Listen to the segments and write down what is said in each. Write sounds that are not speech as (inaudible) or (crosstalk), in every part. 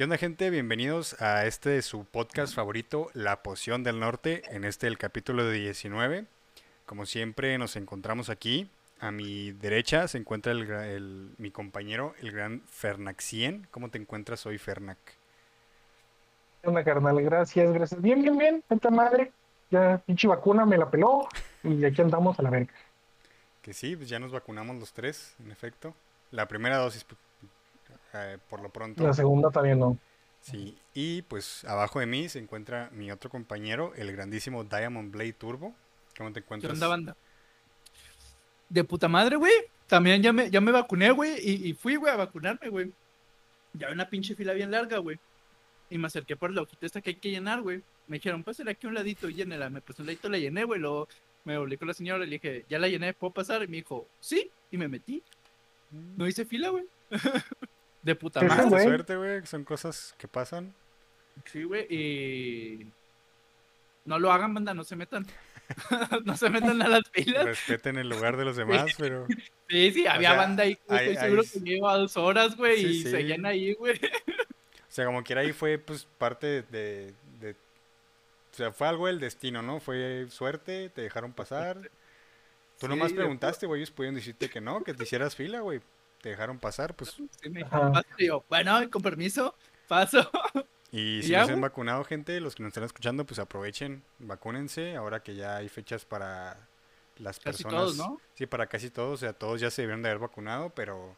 ¿Qué onda gente? Bienvenidos a este su podcast favorito, La Poción del Norte, en este el capítulo de 19. Como siempre nos encontramos aquí. A mi derecha se encuentra el, mi compañero, el gran Fernaxien. ¿Cómo te encuentras hoy, Fernac? ¿Qué onda, carnal? Gracias, gracias. Bien, bien, bien. Esta madre. Ya, pinche vacuna me la peló. Y aquí andamos a la verga. Que sí, pues ya nos vacunamos los tres, en efecto. La primera dosis, pu- eh, por lo pronto. La segunda también no. Sí, y pues abajo de mí se encuentra mi otro compañero, el grandísimo Diamond Blade Turbo. ¿Cómo te ¿Qué encuentras? onda, banda? De puta madre, güey. También ya me, ya me vacuné, güey. Y, y fui, güey, a vacunarme, güey. Ya había una pinche fila bien larga, güey. Y me acerqué por la hojita esta que hay que llenar, güey. Me dijeron, pásale aquí un ladito y llénela. Me puse un ladito, la llené, güey. Luego me volví con la señora y le dije, ya la llené, ¿puedo pasar? Y me dijo, sí. Y me metí. No hice fila, güey. (laughs) De puta madre. güey. suerte, güey, son cosas que pasan. Sí, güey. Y... No lo hagan, banda, no se metan. (laughs) no se metan a las filas. Respeten el lugar de los demás, pero (laughs) Sí, sí, había sea, banda ahí, güey, hay- estoy seguro hay- que lleva dos horas, güey, Sí, y sí. seguían ahí, güey. (laughs) o sea, como quiera ahí fue pues parte de, de- o sea, fue algo del destino, ¿no? Fue suerte, te dejaron pasar. Tú Sí, nomás preguntaste, güey, ellos pudieron decirte que no, que te hicieras fila, güey. Te dejaron pasar, pues. Sí, me "Paso", y yo, bueno, con permiso, paso. (laughs) Y ¿Y si no se han vacunado, gente, los que nos están escuchando, pues aprovechen, vacúnense, ahora que ya hay fechas para las Casi personas. todos, ¿no? Sí, para casi todos, o sea, todos ya se debieron de haber vacunado, pero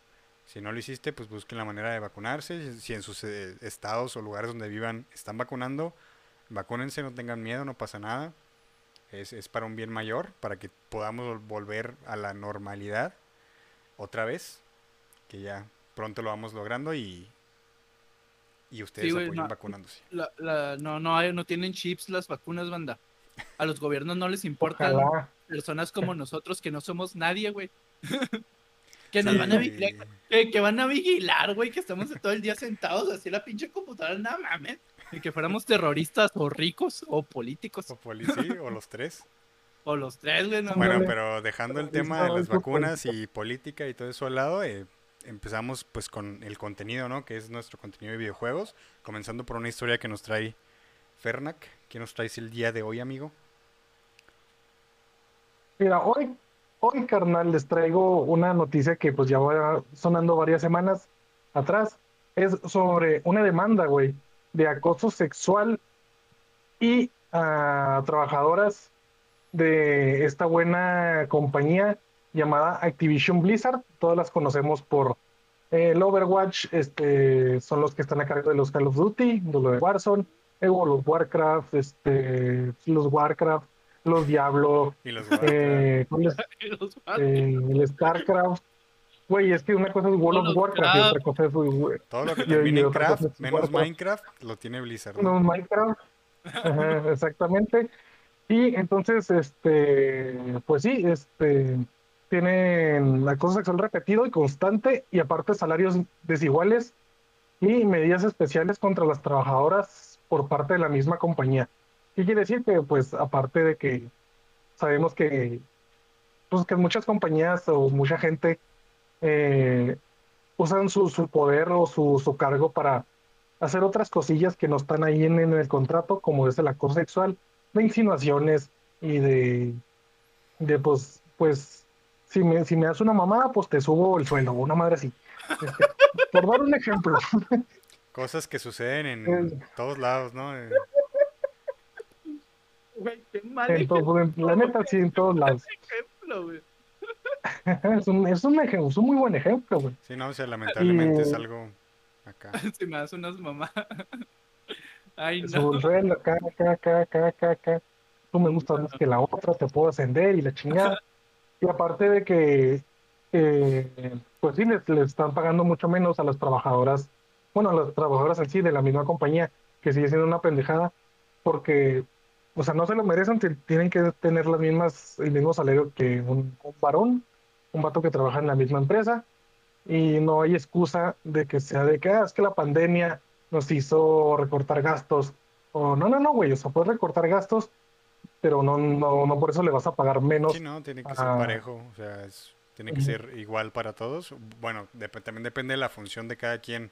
si no lo hiciste, pues busquen la manera de vacunarse. Si- en sus eh, estados o lugares donde vivan están vacunando, vacúnense, no tengan miedo, no pasa nada. Es, es para un bien mayor, para que podamos vol- volver a la normalidad otra vez, que ya pronto lo vamos logrando y, y ustedes apoyen no. vacunándose. La, la, no, no, hay- no tienen chips las vacunas, banda. A los gobiernos no les importan Ojalá. personas como nosotros que no somos nadie, güey. (laughs) que nos Sí, van a vigilar, que, que van a vigilar, güey, que estamos todo el día sentados así en la pinche computadora, no mames. Y que fuéramos terroristas o ricos o políticos. o policía, o los tres. (laughs) O los tres, güey, no Bueno, pero dejando el tema de las vacunas y política y todo eso al lado, eh, empezamos pues con el contenido, ¿no? Que es nuestro contenido de videojuegos, comenzando por una historia que nos trae Fernac. ¿Qué nos traes el día de hoy, amigo? Mira, hoy, hoy, carnal, les traigo una noticia que pues ya va sonando varias semanas atrás. Es sobre una demanda, güey, de acoso sexual y a trabajadoras de esta buena compañía llamada Activision Blizzard. Todas las conocemos por eh, el Overwatch, este, son los que están a cargo de los Call of Duty, de lo de Warzone, eh, o los Warcraft, este, los Warcraft, los Diablo, Y los eh, ¿cuál es? (laughs) Los Eh, el StarCraft. Güey, es que una cosa es World of Los Warcraft y otra cosa es güey, todo lo que y en craft, es menos Warcraft. Minecraft, lo tiene Blizzard. ¿no? no, Minecraft. Ajá, exactamente. Y entonces, este, pues sí, este, tienen acoso sexual repetido y constante y aparte salarios desiguales y medidas especiales contra las trabajadoras por parte de la misma compañía. ¿Qué quiere decir? Que pues aparte de que sabemos que, pues que muchas compañías o mucha gente eh, usan su, su poder o su, su cargo para hacer otras cosillas que no están ahí en, en el contrato, como es el acoso sexual, de insinuaciones y de, de pues, pues, si me, si me das una mamada, pues te subo el sueldo, una madre así. Este, por dar un ejemplo. (laughs) Cosas que suceden en Eh. todos lados, ¿no? Eh, Güey, qué mal En todo- en- la neta, sí, en todos lados. ejemplo, güey. (laughs) Es un, es un ejemplo, es un muy buen ejemplo, güey. sí, no, o sea, lamentablemente es Y- algo acá. (laughs) Si me das unas mamás. Ay, no. subo el sueldo, acá, acá, acá, acá, acá, acá. Tú me gustas más que la otra, te puedo ascender y la chingada. Y aparte de que, eh, pues sí, les, están pagando mucho menos a las trabajadoras, bueno, a las trabajadoras en sí de la misma compañía, que sigue siendo una pendejada, porque, o sea, no se lo merecen, tienen que tener las mismas, el mismo salario que un, un varón, un vato que trabaja en la misma empresa, y no hay excusa de que sea de que, ah, es que la pandemia nos hizo recortar gastos, o no, no, no, güey, o sea, puedes recortar gastos, pero no, no, no por eso le vas a pagar menos Sí, no, tiene que ser parejo, o sea, es- tiene que ser igual para todos. Bueno, dep- también depende de la función de cada quien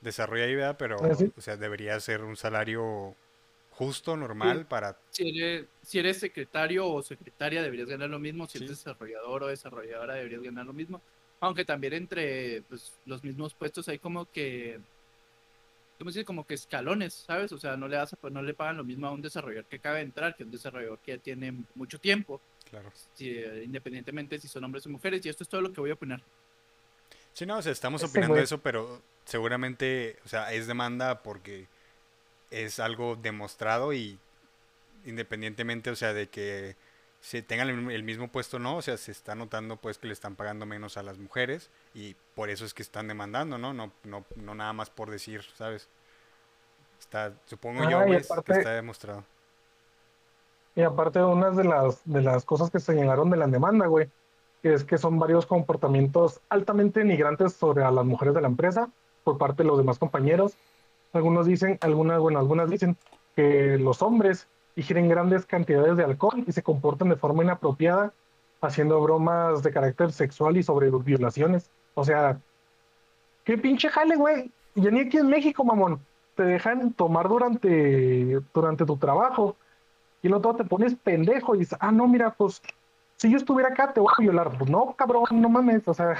desarrolla ahí, ¿verdad? Pero, Ah, sí. o sea, debería ser un salario justo, normal, para... Si eres, si eres secretario o secretaria deberías ganar lo mismo, si Sí. eres desarrollador o desarrolladora deberías ganar lo mismo. Aunque también entre pues, los mismos puestos hay como que, ¿cómo se dice? Como que escalones, ¿sabes? O sea, no le, das a- no le pagan lo mismo a un desarrollador que acaba de entrar que a un desarrollador que ya tiene mucho tiempo, Claro. si, eh, independientemente si son hombres o mujeres. Y esto es todo lo que voy a opinar. Sí, no, o sea, estamos Ese opinando eso, pero seguramente, o sea, es demanda porque es algo demostrado y independientemente, o sea, de que se tengan el, el mismo puesto no, o sea, se está notando pues que le están pagando menos a las mujeres y por eso es que están demandando, ¿no? No, no, no nada más por decir, ¿sabes? Está, supongo Ah, yo, y güey, es que está demostrado. Y aparte, una de las, de las cosas que señalaron de la demanda, güey, es que son varios comportamientos altamente denigrantes sobre a las mujeres de la empresa por parte de los demás compañeros. Algunos dicen, algunas, bueno, algunas dicen que los hombres ingieren grandes cantidades de alcohol y se comportan de forma inapropiada, haciendo bromas de carácter sexual y sobre violaciones. O sea, qué pinche jale, güey. Ya ni aquí en México, mamón. Te dejan tomar durante, durante tu trabajo y luego te pones pendejo y dices, ah, no, mira, pues si yo estuviera acá te voy a violar. Pues no, cabrón, no mames, o sea,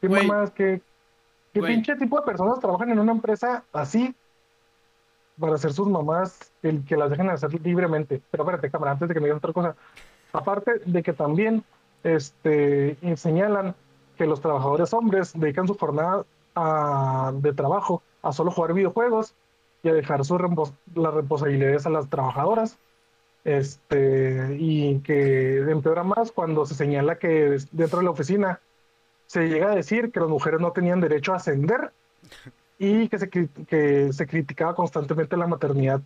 qué mamás, qué, qué pinche tipo de personas trabajan en una empresa así para ser sus mamás, el que las dejen hacer libremente. Pero espérate, cámara, antes de que me digas otra cosa. Aparte de que también este, señalan que los trabajadores hombres dedican su jornada a- de trabajo a solo jugar videojuegos y a dejar sus las responsabilidades a las trabajadoras. Este, y que empeora más cuando se señala que dentro de la oficina se llega a decir que las mujeres no tenían derecho a ascender y que se, que se criticaba constantemente la maternidad,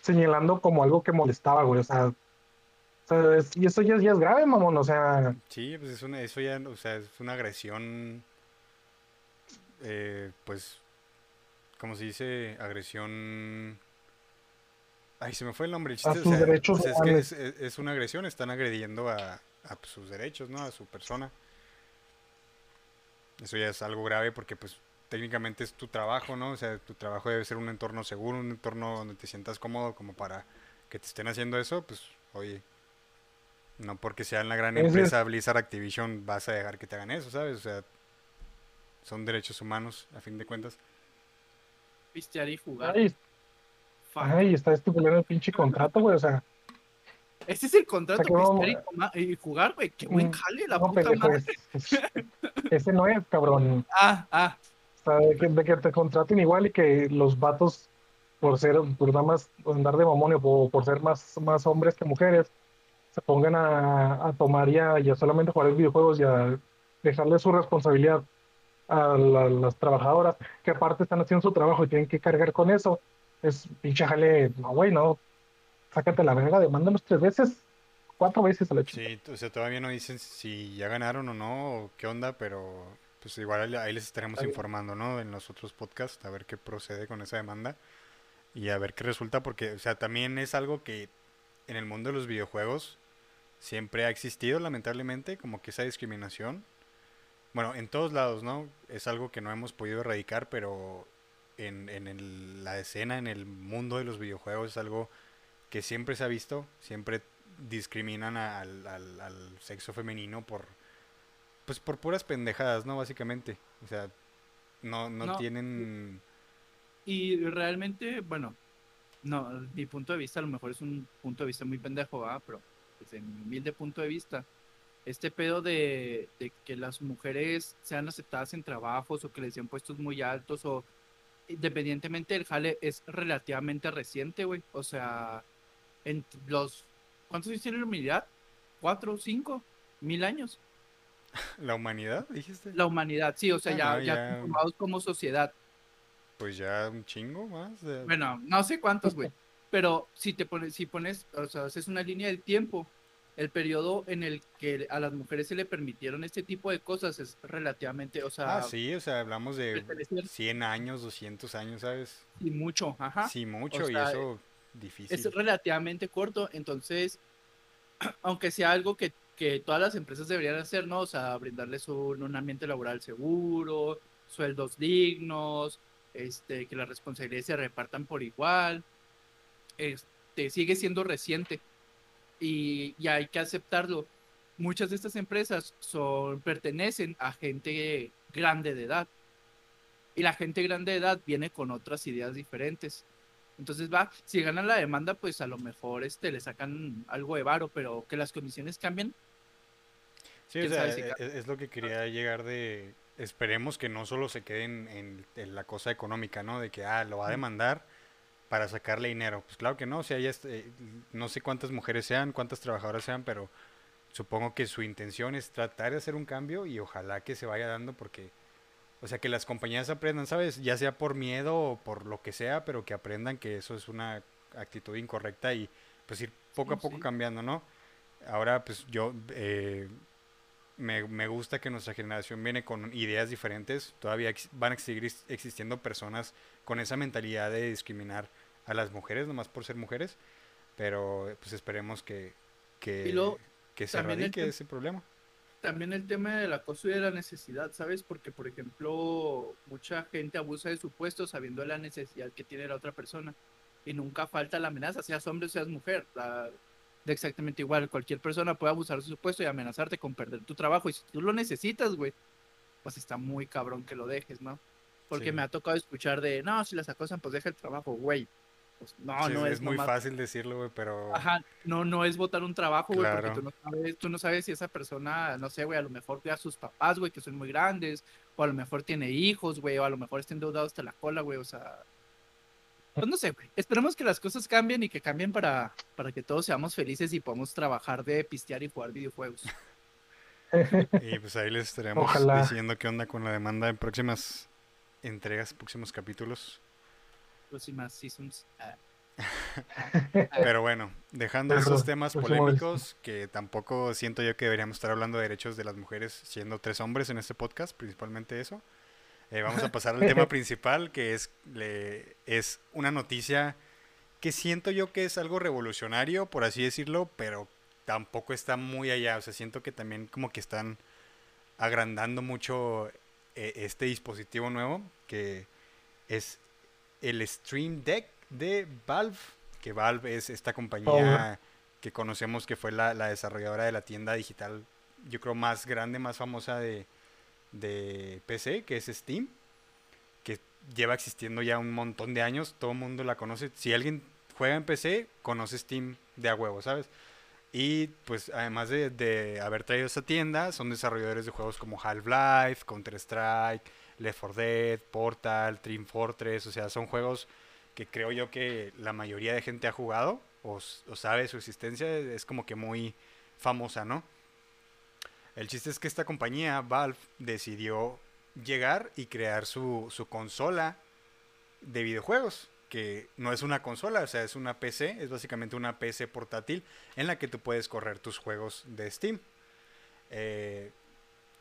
señalando como algo que molestaba, güey. O sea, o sea, es- y eso ya, ya es grave, mamón. O sea, Sí, pues es una, eso ya, o sea, es una agresión, eh, pues, ¿cómo se dice? Agresión... Ay, se me fue el nombre. El A chiste, o sus sea, derechos pues es que es, una agresión, están agrediendo a, a sus derechos, ¿no? A su persona. Eso ya es algo grave porque, pues, técnicamente es tu trabajo, ¿no? O sea, tu trabajo debe ser un entorno seguro, un entorno donde te sientas cómodo como para que te estén haciendo eso, pues, oye, no porque sea en la gran empresa Blizzard Activision vas a dejar que te hagan eso, ¿sabes? O sea, son derechos humanos, a fin de cuentas. Pistear y jugar. ay, está estipulado el pinche contrato, güey. O sea, Ese es el contrato, O sea, pistear y, jugar, güey. Qué buen Mm, jale, la no, puta pendejo, madre. es- es- ese no es, cabrón. Ah, ah. De que, de que te contraten igual y que los vatos, por ser, por nada más andar de mamón o por ser más, más hombres que mujeres, se pongan a, a tomar y a, y a solamente jugar videojuegos y a dejarle su responsabilidad a la- las trabajadoras, que aparte están haciendo su trabajo y tienen que cargar con eso. Es pinche jale, no, güey, no. Sácate la verga, demándanos tres veces, cuatro veces a la chica. Sí, o sea, todavía no dicen si ya ganaron o no, o qué onda, pero pues igual ahí- les estaremos informando, ¿no? En los otros podcasts, a ver qué procede con esa demanda y a ver qué resulta, porque, o sea, también es algo que en el mundo de los videojuegos siempre ha existido, lamentablemente, como que esa discriminación. Bueno, en todos lados, ¿no? Es algo que no hemos podido erradicar, pero en, en el- la escena, en el mundo de los videojuegos es algo que siempre se ha visto, siempre discriminan al, al- al sexo femenino por pues por puras pendejadas, ¿no? Básicamente. O sea, no, no, No. tienen Y realmente, bueno, no, mi punto de vista a lo mejor es un punto de vista muy pendejo, ¿verdad? Pero desde mi humilde punto de vista, este pedo de, de que las mujeres sean aceptadas en trabajos o que les den puestos muy altos o independientemente del jale es relativamente reciente, güey. O sea, en los... ¿Cuántos años tiene la humanidad? ¿Cuatro, cinco, mil años? La humanidad, dijiste. La humanidad, sí, o sea, Ah, ya, ya ya. conformados como sociedad. Pues ya un chingo más. de- Bueno, no sé cuántos, güey. Pero si te pones, si pones, o sea, haces una línea del tiempo, el periodo en el que a las mujeres se le permitieron este tipo de cosas es relativamente, o sea, Ah, sí, o sea, hablamos de pertenecer 100 años, 200 años, ¿sabes? y mucho, ajá. Sí, mucho, y sea, eso difícil. es relativamente corto, entonces, (clears throat) aunque sea algo que, que todas las empresas deberían hacer, ¿no? O sea, brindarles un, un ambiente laboral seguro, sueldos dignos, este, que las responsabilidades se repartan por igual. Este, sigue siendo reciente y, y hay que aceptarlo. Muchas de estas empresas son, pertenecen a gente grande de edad. Y la gente grande de edad viene con otras ideas diferentes. Entonces va, si ganan la demanda, pues a lo mejor este, le sacan algo de varo, pero que las condiciones cambien. Sí, o sea, e, e, es, lo que quería llegar de, esperemos que no solo se queden en, en, la cosa económica, ¿no? De que, ah, lo va a demandar para sacarle dinero. Pues claro que no, o sea, ya este, no sé cuántas mujeres sean, cuántas trabajadoras sean, pero supongo que su intención es tratar de hacer un cambio y ojalá que se vaya dando porque, o sea, que las compañías aprendan, ¿sabes? Ya sea por miedo o por lo que sea, pero que aprendan que eso es una actitud incorrecta y pues ir poco a poco cambiando, ¿no? Ahora, pues yo eh, me, me, gusta que nuestra generación viene con ideas diferentes. Todavía van a seguir existiendo personas con esa mentalidad de discriminar a las mujeres nomás por ser mujeres. Pero pues esperemos que, que, que se erradique ese problema. También el tema del acoso y de la necesidad, ¿sabes? Porque, por ejemplo, mucha gente abusa de su puesto sabiendo la necesidad que tiene la otra persona. Y nunca falta la amenaza, seas hombre o seas mujer. La, exactamente igual. Cualquier persona puede abusar de su puesto y amenazarte con perder tu trabajo. Y si tú lo necesitas, güey, pues está muy cabrón que lo dejes, ¿no? Porque me ha tocado escuchar de, no, si las acosan, pues deja el trabajo, güey. Pues no, no es. Es muy fácil decirlo, güey, pero. Ajá, no, no es votar un trabajo, güey, porque tú no, sabes, tú no sabes si esa persona, no sé, güey, a lo mejor cuida a sus papás, güey, que son muy grandes, o a lo mejor tiene hijos, güey, o a lo mejor está endeudado hasta la cola, güey, o sea, pues no sé, güey. Esperemos que las cosas cambien y que cambien para, para que todos seamos felices y podamos trabajar de pistear y jugar videojuegos. y pues ahí les estaremos diciendo qué onda con la demanda en próximas entregas, próximos capítulos. Próximas seasons. Ah. (laughs) Pero bueno, dejando esos temas polémicos, que tampoco siento yo que deberíamos estar hablando de derechos de las mujeres siendo tres hombres en este podcast, principalmente eso. Eh, vamos a pasar al tema (laughs) principal, que es, le, es una noticia que siento yo que es algo revolucionario, por así decirlo, pero tampoco está muy allá. O sea, siento que también como que están agrandando mucho eh, este dispositivo nuevo, que es el Stream Deck de Valve, que Valve es esta compañía que conocemos que fue la, la desarrolladora de la tienda digital, yo creo, más grande, más famosa de, de PC, que es Steam, que lleva existiendo ya un montón de años, todo el mundo la conoce. Si alguien juega en PC, conoce Steam de a huevo, ¿sabes? Y pues además de, haber traído esa tienda, son desarrolladores de juegos como Half-Life, Counter-Strike, Left 4 Dead, Portal, Team Fortress, o sea, son juegos que creo yo que la mayoría de gente ha jugado o, sabe su existencia, es como que muy famosa, ¿no? El chiste es que esta compañía, Valve, decidió llegar y crear su, consola de videojuegos, que no es una consola, o sea, es una PC, es básicamente una PC portátil en la que tú puedes correr tus juegos de Steam. Eh,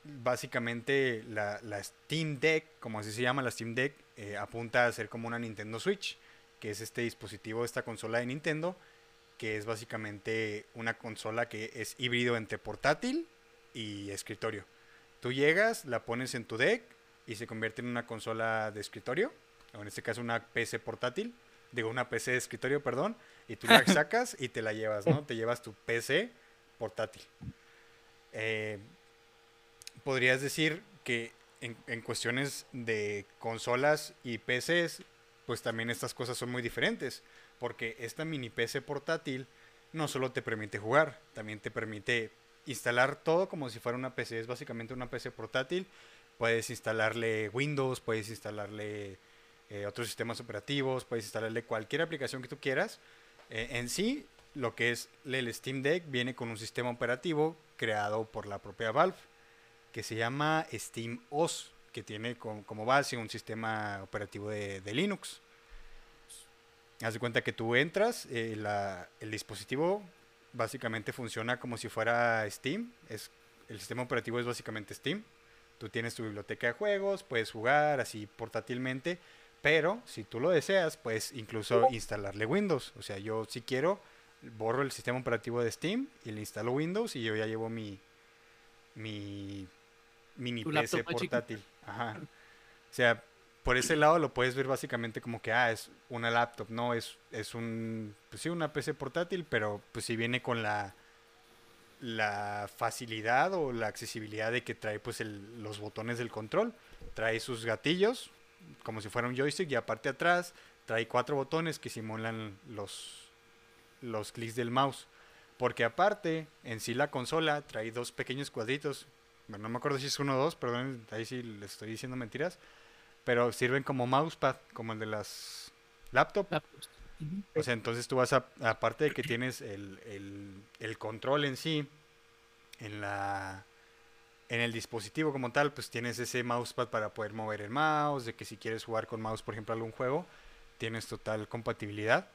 básicamente la, Steam Deck, como así se llama la Steam Deck, eh, apunta a ser como una Nintendo Switch, que es este dispositivo, esta consola de Nintendo, que es básicamente una consola que es híbrido entre portátil y escritorio. Tú llegas, la pones en tu deck y se convierte en una consola de escritorio, o en este caso una PC portátil, digo una PC de escritorio, perdón, y tú la (laughs) sacas y te la llevas, ¿no? Te llevas tu PC portátil. Eh, podrías decir que en, en, cuestiones de consolas y PCs, pues también estas cosas son muy diferentes, porque esta mini PC portátil no solo te permite jugar, también te permite instalar todo como si fuera una PC. Es básicamente una PC portátil. Puedes instalarle Windows, puedes instalarle eh, otros sistemas operativos, puedes instalarle cualquier aplicación que tú quieras. Eh, en sí, lo que es el Steam Deck viene con un sistema operativo creado por la propia Valve, que se llama Steam OS, que tiene como, base un sistema operativo de, Linux. Haz de cuenta que tú entras, eh, el dispositivo básicamente funciona como si fuera Steam. Es, el sistema operativo es básicamente Steam. Tú tienes tu biblioteca de juegos, puedes jugar así portátilmente, pero si tú lo deseas, puedes incluso instalarle Windows. O sea, yo si quiero, borro el sistema operativo de Steam y le instalo Windows y yo ya llevo mi, mi mini PC portátil. Ajá. O sea, por ese lado lo puedes ver básicamente como que, ah, es una laptop, no, es, es un, pues sí, una PC portátil, pero pues si viene con la, la facilidad o la accesibilidad de que trae pues el- los botones del control, trae sus gatillos, como si fuera un joystick, y aparte atrás trae cuatro botones que simulan los, los clics del mouse. Porque aparte, en sí la consola trae dos pequeños cuadritos. Bueno, no me acuerdo si es uno o dos, perdón, ahí sí le estoy diciendo mentiras. Pero sirven como mousepad, como el de las laptop. Laptops. O sea, entonces tú vas a, aparte de que tienes el, el- el control en sí, en la en el dispositivo como tal, pues tienes ese mousepad para poder mover el mouse, de que si quieres jugar con mouse, por ejemplo, algún juego, tienes total compatibilidad.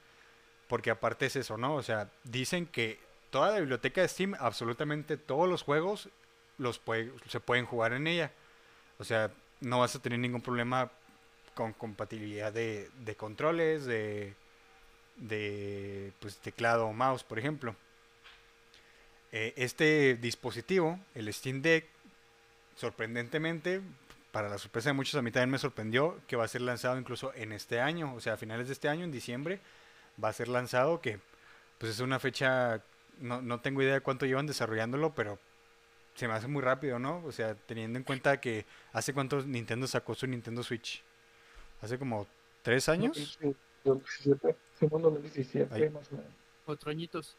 Porque aparte es eso, ¿no? O sea, dicen que toda la biblioteca de Steam, absolutamente todos los juegos los puede- se pueden jugar en ella. O sea, no vas a tener ningún problema con compatibilidad de, de controles, de, de pues, teclado o mouse, por ejemplo. Eh, este dispositivo, el Steam Deck, sorprendentemente, para la sorpresa de muchos, a mí también me sorprendió que va a ser lanzado incluso en este año, o sea, a finales de este año, en diciembre, va a ser lanzado, que pues es una fecha, no, no tengo idea de cuánto llevan desarrollándolo, pero se me hace muy rápido, ¿no? O sea, teniendo en cuenta que hace cuánto Nintendo sacó su Nintendo Switch. Hace como tres años. Sí, 2017, segundo 2017, Ahí. más o menos. Cuatro añitos.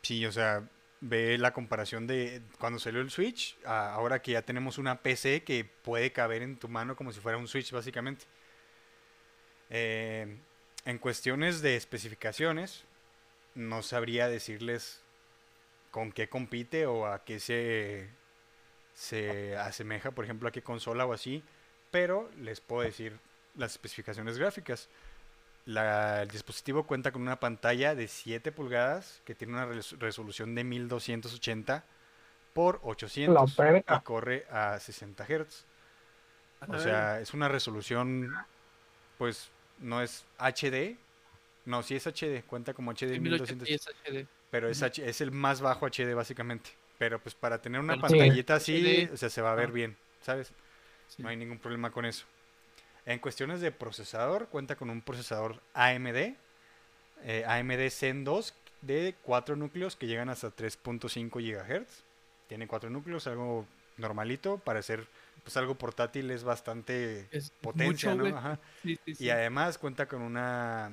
Sí, o sea, ve la comparación de cuando salió el Switch, a ahora que ya tenemos una PC que puede caber en tu mano como si fuera un Switch, básicamente. Eh, en cuestiones de especificaciones, no sabría decirles con qué compite o a qué se, se asemeja, por ejemplo, a qué consola o así, pero les puedo decir las especificaciones gráficas. La, el dispositivo cuenta con una pantalla de 7 pulgadas que tiene una resolución de 1280 por 800 y corre a 60 Hz. O sea, es una resolución, pues no es HD. No, sí es HD, cuenta como HD 1280 pero es. H- es el más bajo HD básicamente. Pero pues para tener una sí. pantallita así, o sea, se va a ver Ah. bien, ¿sabes? Sí. No hay ningún problema con eso. En cuestiones de procesador, cuenta con un procesador AMD, eh, AMD Zen 2 de 4 núcleos que llegan hasta 3.5 GHz. Tiene 4 núcleos, algo normalito. Para ser pues, algo portátil es bastante Es potencia, ¿no? Ajá. Sí, sí, sí. Y además cuenta con una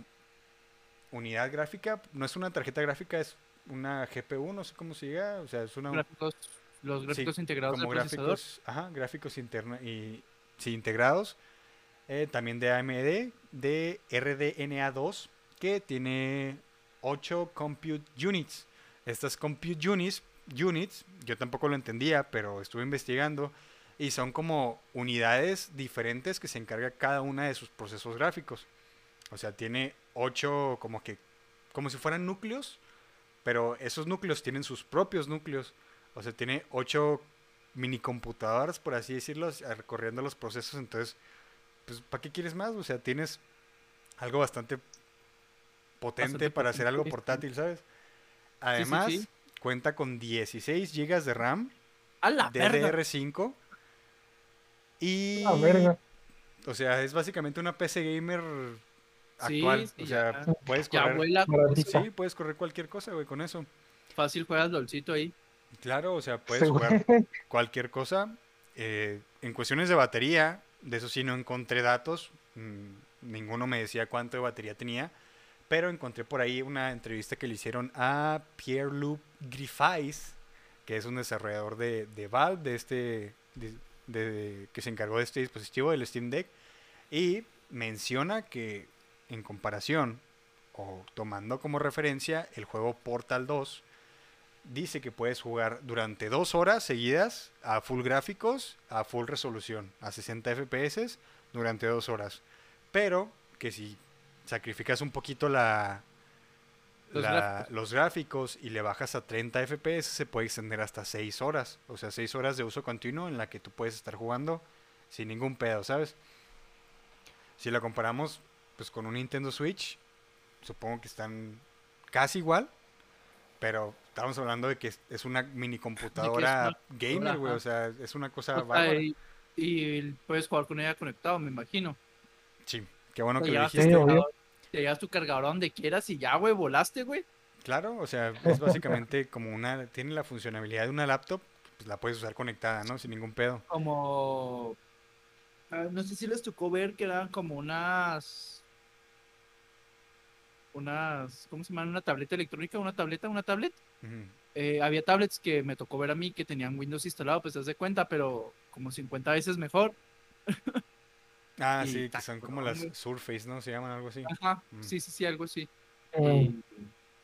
unidad gráfica. No es una tarjeta gráfica, es una GPU, no sé cómo se diga. O sea, es una, Gráficos- los Sí, gráficos integrados como del procesador. gráficos, ajá, gráficos interna y sí, integrados. Eh, también de AMD, de RDNA2, que tiene 8 compute units. Estas compute units, units, yo tampoco lo entendía, pero estuve investigando y son como unidades diferentes que se encarga cada una de sus procesos gráficos. O sea, tiene 8 como que como si fueran núcleos, pero esos núcleos tienen sus propios núcleos. O sea, tiene ocho mini computadoras, por así decirlo, recorriendo los procesos. Entonces, pues, ¿para qué quieres más? O sea, tienes algo bastante potente Bastante para hacer algo portátil, ¿sabes? Además, sí. cuenta con 16 GB de RAM, ¡A la verga! DDR5. Y, La verga. o sea, es básicamente una PC gamer actual. sí, o sea, ya. puedes correr. vuela. Sí, puedes correr cualquier cosa, güey, con eso. Fácil juegas LOLcito ahí. Claro, o sea, puedes Sí, jugar (laughs) cualquier cosa. Eh, en cuestiones de batería, de eso sí no encontré datos. mm, ninguno me decía cuánto de batería tenía. Pero encontré por ahí una entrevista que le hicieron a Pierre-Loup Griffiths, que es un desarrollador de, de Valve, de este, de- de- que se encargó de este dispositivo, del Steam Deck. Y menciona que en comparación, o tomando como referencia, el juego Portal 2 dice que puedes jugar durante dos horas seguidas a full gráficos, a full resolución, a 60 FPS durante dos horas. Pero que si sacrificas un poquito la, Los la- gráficos. los gráficos y le bajas a 30 FPS, se puede extender hasta 6 horas. O sea, 6 horas de uso continuo en la que tú puedes estar jugando sin ningún pedo, ¿sabes? Si lo comparamos pues con un Nintendo Switch, supongo que están casi igual, pero estamos hablando de que es, una mini computadora gamer, güey, o sea, es una cosa O sea, bárbara. y, y puedes jugar con ella conectado, me imagino. Sí, qué bueno que lo dijiste. Cargador, te llevas tu cargador donde quieras y ya, güey, volaste, güey. Claro, o sea, (laughs) es básicamente como una, tiene la funcionalidad de una laptop, pues la puedes usar conectada, ¿no? Sin ningún pedo. Como. ah, no sé si les tocó ver que eran como unas. Unas. ¿Cómo se llama? Una tableta electrónica, una tableta, una tablet. Eh, había tablets que me tocó ver a mí que tenían Windows instalado, pues te das de cuenta, pero como 50 veces mejor. (laughs) Ah, Y sí, que son como cabrón, las. Surface, ¿no? Se llaman algo así. Ajá, sí, sí, sí, algo así. Y,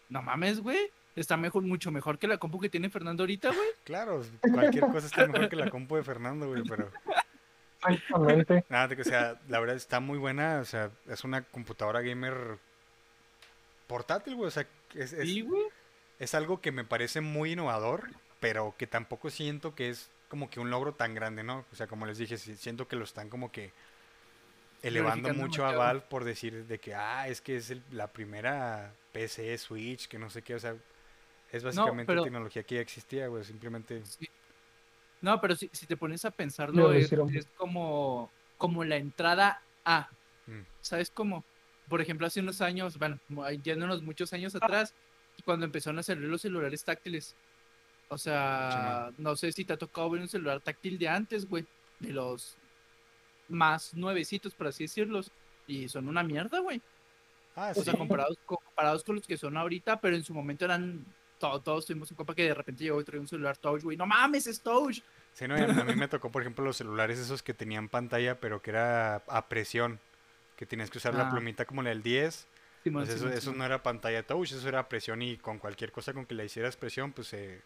no mames, güey. Está mejor, mucho mejor que la compu que tiene Fernando ahorita, güey. (laughs) Claro, cualquier cosa está mejor que la compu de Fernando, güey, pero... Exactamente. Nada, de que, o sea, la verdad está muy buena, o sea, es una computadora gamer portátil, güey, o sea, es, es, Sí, güey. es algo que me parece muy innovador, pero que tampoco siento que es como que un logro tan grande, ¿no? O sea, como les dije, siento que lo están como que elevando mucho a. Valve por decir de que, ah, es que es el- la primera PC Switch, que no sé qué, o sea, es básicamente pero- tecnología que ya existía, güey, simplemente... Sí. No, pero si, si te pones a Lo pensarlo, es como, como la entrada a, Mm. ¿sabes cómo? Por ejemplo, hace unos años, bueno, ahí yéndonos muchos años atrás, cuando empezaron a salir los celulares táctiles. O sea, no sé si te ha tocado ver un celular táctil de antes, güey, de los más nuevecitos, por así decirlos, y son una mierda, güey. Ah, O sea, comparados, comparados con los que son ahorita, pero en su momento eran, to- todos tuvimos un copa que de repente llegó y traía un celular touch, güey, no mames, es touch. Sí, no, a mí me tocó, por ejemplo, los celulares esos que tenían pantalla, pero que era a presión, que tenías que usar la Ah. plumita como la del 10. Simón, Pues eso, Simón, eso no era pantalla touch, eso era presión y con cualquier cosa con que le hicieras presión, pues se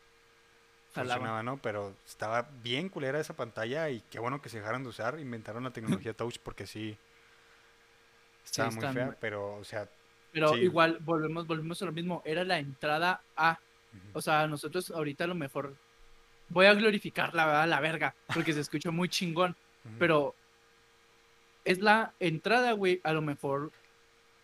Jalaba. funcionaba, ¿no? Pero estaba bien culera esa pantalla y qué bueno que se dejaron de usar, inventaron la tecnología (laughs) touch porque sí estaba muy están fea, muy- pero, o sea, Pero Sí. igual, volvemos, volvemos a lo mismo. Era la entrada a. O sea, nosotros ahorita a lo mejor. Voy a glorificar la verdad, la verga. Porque se escucha muy chingón. Pero. Es la entrada, güey. A lo mejor.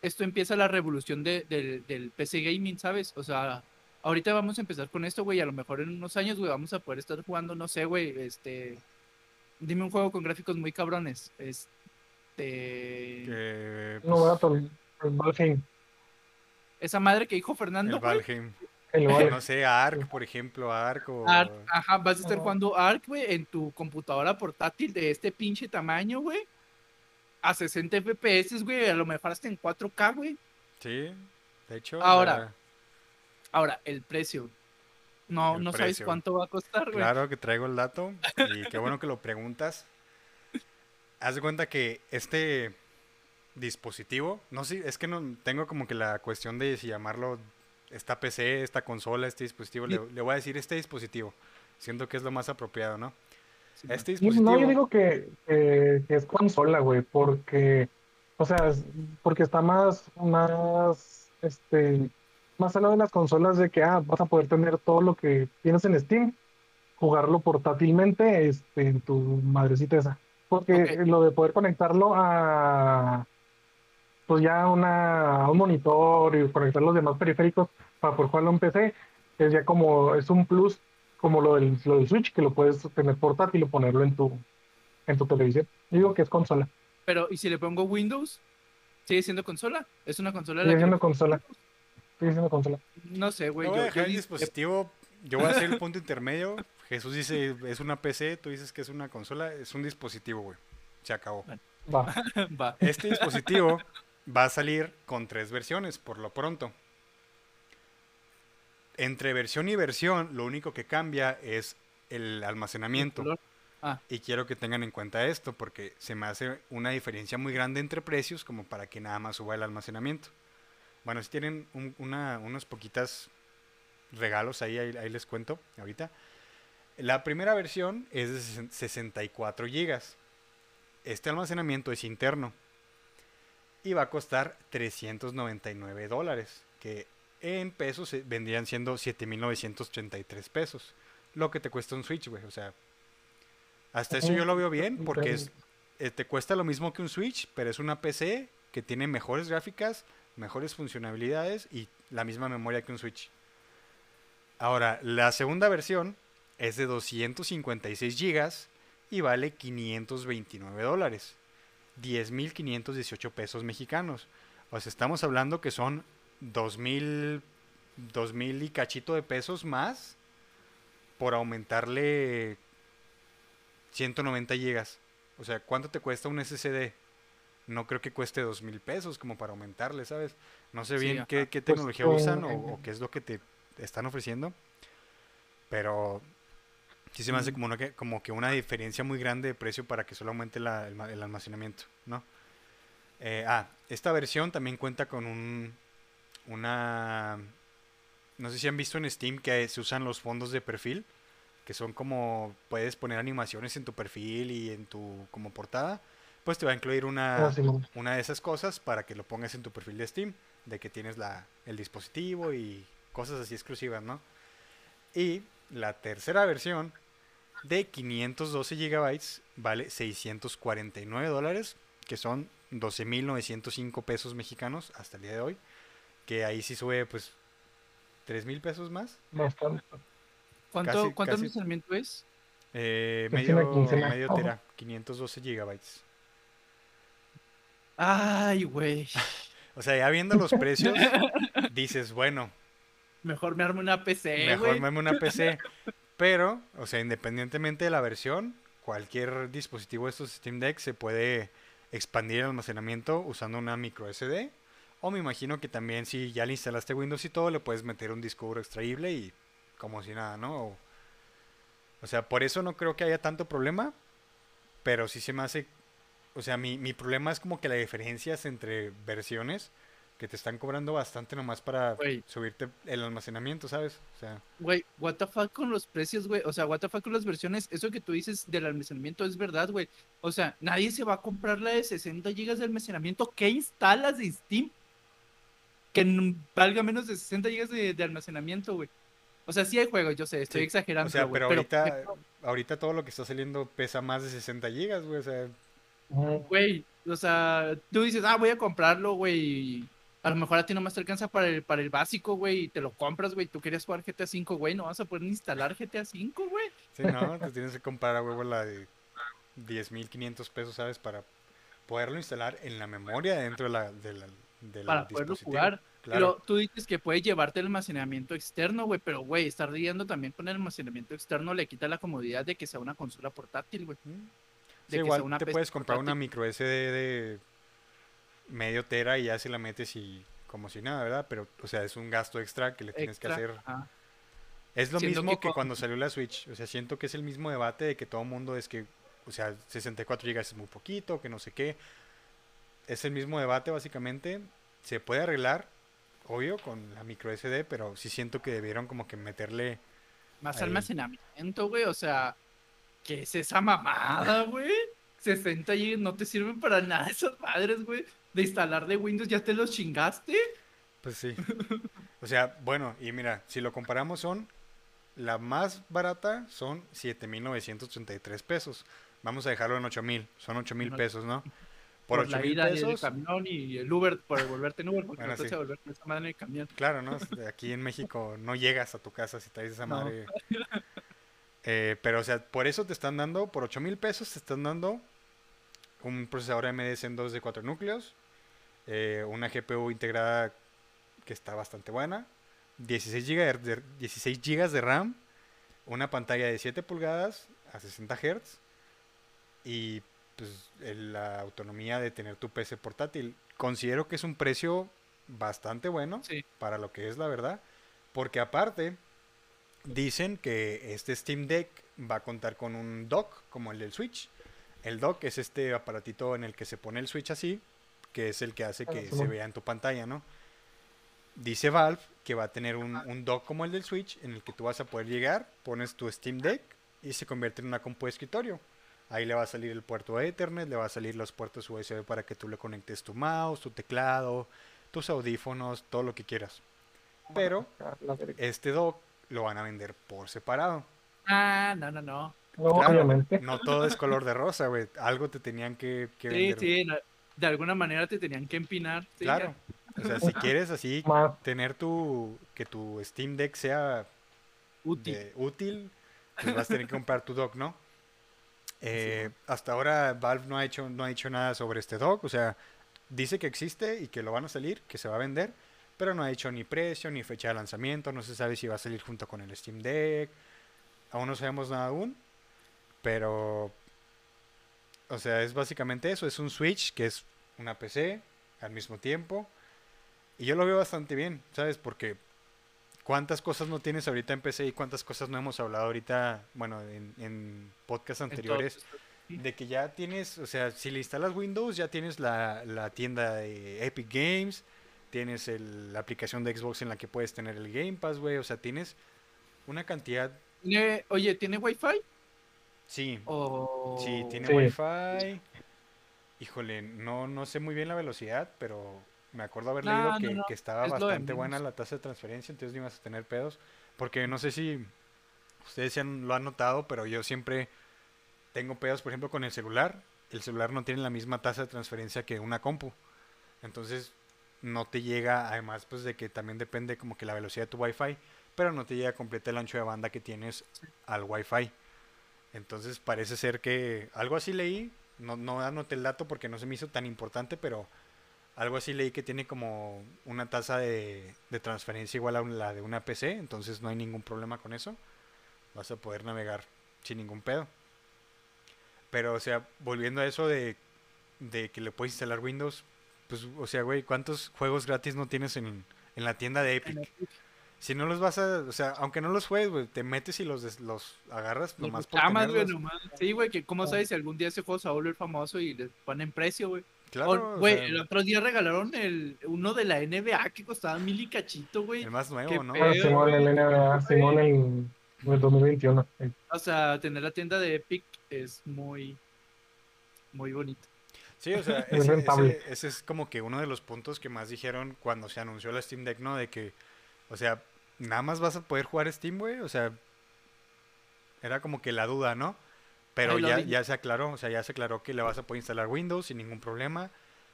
Esto empieza la revolución de- del, del PC gaming, ¿sabes? O sea. Ahorita vamos a empezar con esto, güey. y A lo mejor en unos años, güey, vamos a poder estar jugando, no sé, güey. Este. Dime un juego con gráficos muy cabrones. Este. Que, No, pues, gato, el, el Valheim. Esa madre que dijo Fernando, el güey. Valheim. El Valheim. No sé, Ark, por ejemplo, Ark o... Ark, ajá, vas a estar jugando Ark, güey, en tu computadora portátil de este pinche tamaño, güey. A 60 FPS, güey, a lo mejor hasta en 4K, güey. Sí, de hecho... Ahora, Ahora, el precio. No, El no sabes cuánto va a costar, güey. Claro que traigo el dato y qué bueno que lo preguntas. Haz de cuenta que este dispositivo, no sé, es que no tengo como que la cuestión de si llamarlo esta PC, esta consola, este dispositivo, le, le voy a decir este dispositivo. Siento que es lo más apropiado, ¿no? Este dispositivo. No, yo digo que, es consola, güey, porque, o sea, porque está más, más, este, más al lado de las consolas de que, ah, vas a poder tener todo lo que tienes en Steam, jugarlo portátilmente, este, en tu madrecita esa. Porque lo de poder conectarlo a, pues ya una, a un monitor y conectar los demás periféricos para poder jugarlo en PC, es ya como, es un plus como lo del, lo del Switch, que lo puedes tener portátil y ponerlo en tu, en tu televisión. Yo digo que es consola. Pero, ¿y si le pongo Windows? ¿Sigue siendo consola? ¿Es una consola Sigue siendo consola. Sigue siendo consola. No sé, güey. Yo voy a yo- dejar yo el di- dispositivo, yo voy a hacer el punto intermedio. Jesús dice es una PC, tú dices que es una consola, es un dispositivo, güey. Se acabó. Va. (laughs) Va. Este dispositivo va a salir con tres versiones por lo pronto. Entre versión y versión, lo único que cambia es el almacenamiento. color. Y quiero que tengan en cuenta esto porque se me hace una diferencia muy grande entre precios como para que nada más suba el almacenamiento. Bueno, si tienen un- una, unos poquitas regalos ahí, ahí, ahí les cuento ahorita. La primera versión es de sesen- 64 gigas. Este almacenamiento es interno y va a costar 399 dólares, que en pesos eh, vendrían siendo 7.983 pesos, lo que te cuesta un Switch, güey. O sea, hasta eso yo lo veo bien porque es, eh, te cuesta lo mismo que un Switch, pero es una PC que tiene mejores gráficas, mejores funcionalidades y la misma memoria que un Switch. Ahora, la segunda versión es de 256 gigas y vale 529 dólares. 10.518 pesos mexicanos. O sea, estamos hablando que son 2.000, 2.000 y cachito de pesos más por aumentarle 190 gigas. O sea, ¿cuánto te cuesta un SSD? No creo que cueste dos mil pesos como para aumentarle, ¿sabes? No sé bien qué, qué Pues, tecnología usan o, eh, o qué es lo que te están ofreciendo. Pero sí se me hace Mm. como, una que, como que una diferencia muy grande de precio para que solo aumente la- el almacenamiento, ¿no? Eh, ah, esta versión también cuenta con un, una... No sé si han visto en Steam que se usan los fondos de perfil, que son como puedes poner animaciones en tu perfil y en tu como portada, pues te va a incluir una, Ah, una de esas cosas para que lo pongas en tu perfil de Steam, de que tienes la, el dispositivo y cosas así exclusivas, ¿no? Y la tercera versión de 512 gigabytes vale 649 dólares, que son 12.905 pesos mexicanos hasta el día de hoy, que ahí sí sube pues 3.000 pesos más, Bastante. ¿Cuánto, Casi- ¿cuánto casi- almacenamiento es? eh, medio, quincena. medio Oh. tera, 512 gigabytes. Ay, güey. (laughs) O sea, ya viendo los precios, (laughs) dices, bueno, Mejor me armo una PC, mejor me armo una (laughs) PC. Pero, o sea, independientemente de la versión, cualquier dispositivo de estos Steam Deck se puede expandir el almacenamiento usando una micro SD. O me imagino que también si ya le instalaste Windows y todo, le puedes meter un disco duro extraíble y como si nada, ¿no? O, o sea, por eso no creo que haya tanto problema. Pero sí se me hace... O sea, mi, mi problema es como que las diferencias entre versiones que te están cobrando bastante nomás para subirte el almacenamiento, ¿sabes? O sea... Güey, what the fuck con los precios, güey. O sea, what the fuck con las versiones. Eso que tú dices del almacenamiento es verdad, güey. O sea, nadie se va a comprar la de 60 gigas de almacenamiento. ¿Qué instalas de Steam? Que valga menos de 60 gigas de, de almacenamiento, güey. O sea, sí hay juegos, yo sé, estoy Sí, exagerando. O sea, pero pero, ahorita, ahorita todo lo que está saliendo pesa más de 60 gigas, güey. O sea. Güey, o sea, tú dices, ah, voy a comprarlo, güey. y A lo mejor a ti nomás te alcanza para el, para el básico, güey, y te lo compras, güey. Tú querías jugar GTA V, güey, no vas a poder instalar GTA V, güey. sí, no, te tienes que comprar a huevo la de 10.500 pesos, ¿sabes? Para poderlo instalar en la memoria dentro de la, de la- del Para poderlo jugar. Claro. Pero tú dices que puedes llevarte el almacenamiento externo, güey, pero, güey, estar lidiando también con el almacenamiento externo le quita la comodidad de que sea una consola portátil, güey. Mm. de Sí, que sea igual una te puedes comprar una micro SD de medio tera y ya se la metes y como si nada, ¿verdad? Pero, o sea, es un gasto extra que le tienes Extra, que hacer ajá. Es lo mismo que que, cuando salió la Switch. O sea, siento que es el mismo debate de que todo el mundo es que, o sea, 64 GB es muy poquito, que no sé qué. Es el mismo debate, básicamente. Se puede arreglar, obvio, con la micro SD, pero sí siento que debieron como que meterle. Más Ahí. almacenamiento, güey, o sea, ¿qué es esa mamada, güey? 60 gigas no te sirven para nada esas madres, güey. De instalar de Windows ya te los chingaste. Pues sí. O sea, bueno, y mira, si lo comparamos son. La más barata son 7.933 pesos. Vamos a dejarlo en 8.000. Son 8.000 No- pesos, ¿no? Por, Por, la 8.000 ida pesos. camión y el Uber, por volverte en Uber, porque Bueno, no sí. vas a volver con esa madre en el camión. Claro, ¿no? (laughs) Aquí en México no llegas a tu casa si traes esa No. madre. (laughs) Eh, pero, o sea, por eso te están dando, por 8 mil pesos, te están dando un procesador AMD Zen 2 de 4 núcleos, eh, una GPU integrada que está bastante buena, 16 GB de, 16 gigas de RAM, una pantalla de 7 pulgadas a 60 Hz y pues el- la autonomía de tener tu PC portátil. Considero que es un precio bastante bueno Sí. para lo que es la verdad, porque aparte dicen que este Steam Deck va a contar con un dock como el del Switch. El dock es este aparatito en el que se pone el Switch así, que es el que hace que se vea en tu pantalla, ¿no? Dice Valve que va a tener un, un dock como el del Switch en el que tú vas a poder llegar, pones tu Steam Deck y se convierte en una compu de escritorio. Ahí le va a salir el puerto Ethernet, le va a salir los puertos USB para que tú le conectes tu mouse, tu teclado, tus audífonos, todo lo que quieras. Pero este dock lo van a vender por separado. Ah, no, no, no. No, Claro, obviamente. No todo es color de rosa, güey. Algo te tenían que, que Sí, vender. sí, no- de alguna manera te tenían que empinar. sí, Claro. O sea, si quieres así (laughs) tener tu que tu Steam Deck sea Útil. de- útil, pues vas a tener que comprar tu dock, ¿no? Eh, hasta ahora Valve no ha hecho no ha dicho nada sobre este dock, o sea, dice que existe y que lo van a salir, que se va a vender, pero no ha dicho ni precio ni fecha de lanzamiento, no se sabe si va a salir junto con el Steam Deck. Aún no sabemos nada aún, pero o sea, es básicamente eso, es un Switch que es una PC al mismo tiempo. Y yo lo veo bastante bien, ¿sabes? Porque cuántas cosas no tienes ahorita en PC y cuántas cosas no hemos hablado ahorita, bueno, en, en podcasts anteriores, sí. de que ya tienes, o sea, si le instalas Windows, ya tienes la, la tienda de Epic Games, tienes el- la aplicación de Xbox en la que puedes tener el Game Pass, güey, o sea, tienes una cantidad, Tiene- oye, ¿tiene Wi-Fi? sí, O... sí, tiene Sí. Wi-Fi. Híjole, no, no sé muy bien la velocidad, pero me acuerdo haber No, leído que, no, que estaba es bastante buena la tasa de transferencia, entonces no ibas a tener pedos. Porque no sé si ustedes han- lo han notado, pero yo siempre tengo pedos, por ejemplo, con el celular. El celular no tiene la misma tasa de transferencia que una compu. Entonces no te llega, además pues de que también depende como que la velocidad de tu Wi-Fi, pero no te llega completa el ancho de banda que tienes al Wi-Fi. Entonces parece ser que algo así leí, no, no anoté el dato porque no se me hizo tan importante, pero algo así leí que tiene como una tasa de, de transferencia igual a la de una PC, entonces no hay ningún problema con eso. Vas a poder navegar sin ningún pedo. Pero, o sea, volviendo a eso de, de que le puedes instalar Windows, pues, o sea, güey, ¿cuántos juegos gratis no tienes en, en la tienda de Epic? Si no los vas a, o sea, aunque no los juegues, güey, te metes y los, des- los agarras Los nomás por amas, tenerlos. nomás. Sí, güey, que cómo sabes si algún día ese juego se va a volver famoso y le ponen precio, güey. Claro, O- o Güey, sea, el otro día regalaron el uno de la NBA que costaba mil y cachito, güey. el más qué nuevo, ¿no? pedo. Ah, Simón, el NBA, Simón, el, el 2021. sí. O sea, tener la tienda de Epic es muy, muy bonito. Sí, o sea, (laughs) Es ese, rentable. ese- ese es como que uno de los puntos que más dijeron cuando se anunció la Steam Deck, ¿no? De que, o sea, nada más vas a poder jugar Steam, güey, o sea, era como que la duda, ¿no? Pero ya, ya se aclaró, o sea, ya se aclaró que le vas a poder instalar Windows sin ningún problema.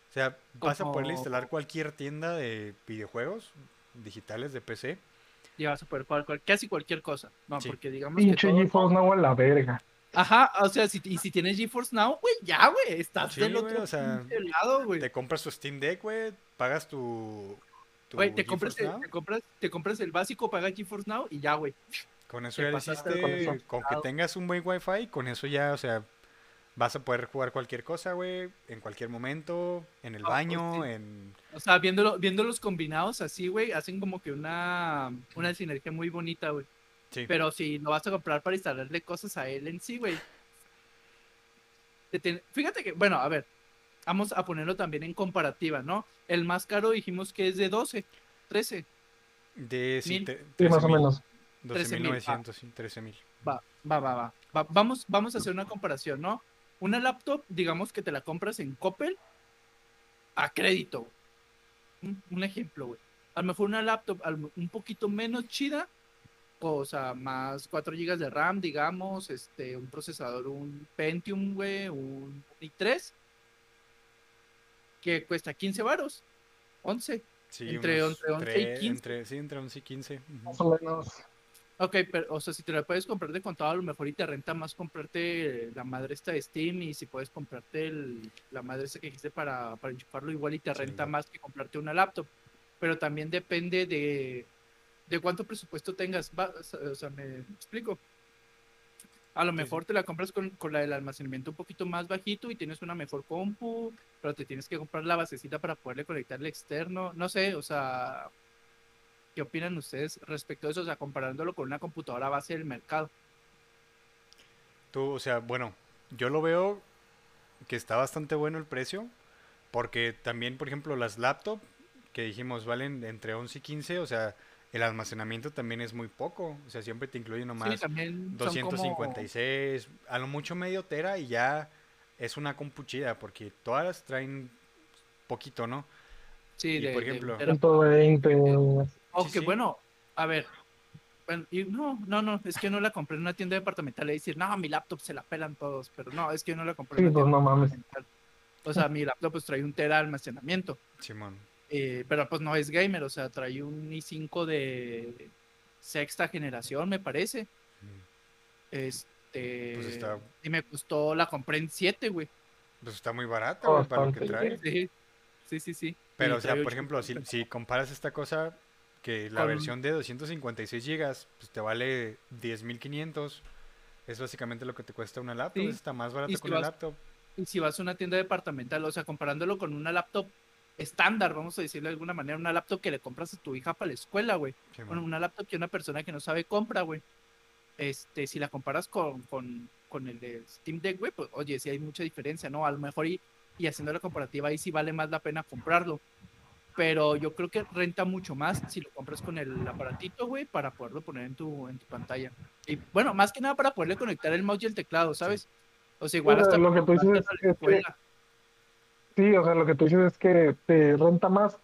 O sea, vas a poderle Como- instalar cualquier tienda de videojuegos digitales de PC. Ya vas a poder jugar cual- casi cualquier cosa. No, Sí. porque digamos que Pinche todo- GeForce Now a la verga. Ajá, o sea, si, y si tienes GeForce Now, güey, ya, güey, estás Sí, del otro o sea, pinche lado, güey. Te compras tu Steam Deck, güey, pagas tu... tu Güey, te compras, GeForce el- Now. te, compras, te compras el básico, paga GeForce Now y ya, güey. Con eso ya hiciste, con eso. con que tengas un buen wifi, con eso ya, o sea, vas a poder jugar cualquier cosa, güey, en cualquier momento, en el pues baño, sí. en... O sea, viéndolo, viéndolos combinados así, güey, hacen como que una, una sinergia muy bonita, güey. Sí, Pero si lo vas a comprar para instalarle cosas a él en sí, güey. Fíjate que, bueno, a ver, vamos a ponerlo también en comparativa, ¿no? El más caro dijimos que es de 12, 13. de sí, mil. te- Sí, más o 13,000, menos. 12.900, sí, 13.000. Va, va, va, va. Va- Vamos, vamos a hacer una comparación, ¿no? Una laptop, digamos que te la compras en Coppel a crédito. Un, un ejemplo, güey. A lo mejor una laptop un poquito menos chida, o sea, más 4 GB de RAM, digamos, este, un procesador, un Pentium, güey, un i3, que cuesta 15 varos, 11. Sí, Entre- entre 11 y tre- 15. entre- sí, entre 11 y 15. ujú. Más o menos. Ok, pero, o sea, si te la puedes comprar de contado, a lo mejor y te renta más comprarte la madre esta de Steam y si puedes comprarte el- la madre esta que dijiste para, para enchufarlo igual y te renta más que comprarte una laptop. Pero también depende de, de cuánto presupuesto tengas. Va- o sea, me explico. A lo sí. mejor te la compras con, con la del almacenamiento un poquito más bajito y tienes una mejor compu, pero te tienes que comprar la basecita para poderle conectar el externo. No sé, o sea, ¿qué opinan ustedes respecto a eso? O sea, comparándolo con una computadora base del mercado. Tú, o sea, bueno, yo lo veo que está bastante bueno el precio, porque también, por ejemplo, las laptops que dijimos valen entre 11 y 15, o sea, el almacenamiento también es muy poco, o sea, siempre te incluye nomás también son como- 256, a lo mucho medio tera y ya es una compu chida, porque todas traen poquito, ¿no? Sí, y de, por de ejemplo- 120. Aunque sí. bueno, a ver. bueno, y no, no, no, es que no la compré en una tienda departamental y decir, no, mi laptop se la pelan todos, pero no, es que yo no la compré Sí, en una pues tienda no mames. departamental. O sea, mi laptop pues trae un tera de almacenamiento, Simón. eh, pero pues no es gamer, o sea, trae un i5 de sexta generación, me parece. Mm. Es, Este. Pues está- Y me costó, la compré en 7, güey. Pues está muy barata, güey, para lo que trae. Sí, sí, sí. sí. Pero, o sea, por ejemplo, si, comparas esta cosa, que la Con- versión de 256 gigas, pues te vale 10.500. Es básicamente lo que te cuesta una laptop. Sí. Está más que si una vas- laptop. Y si vas a una tienda departamental, o sea, comparándolo con una laptop estándar, vamos a decirlo de alguna manera, una laptop que le compras a tu hija para la escuela, güey. Sí, Bueno, una laptop que una persona que no sabe compra, güey. Este, si la comparas con, con, con el de Steam Deck, güey, pues oye, sí hay mucha diferencia, ¿no? A lo mejor y, y haciendo la comparativa ahí sí vale más la pena comprarlo. Pero yo creo que renta mucho más si lo compras con el aparatito, güey, para poderlo poner en tu, en tu pantalla. Y bueno, más que nada para poderle conectar el mouse y el teclado, ¿sabes? O sea, igual hasta lo que tú dices es. Sí, o sea, lo que tú dices es que te renta más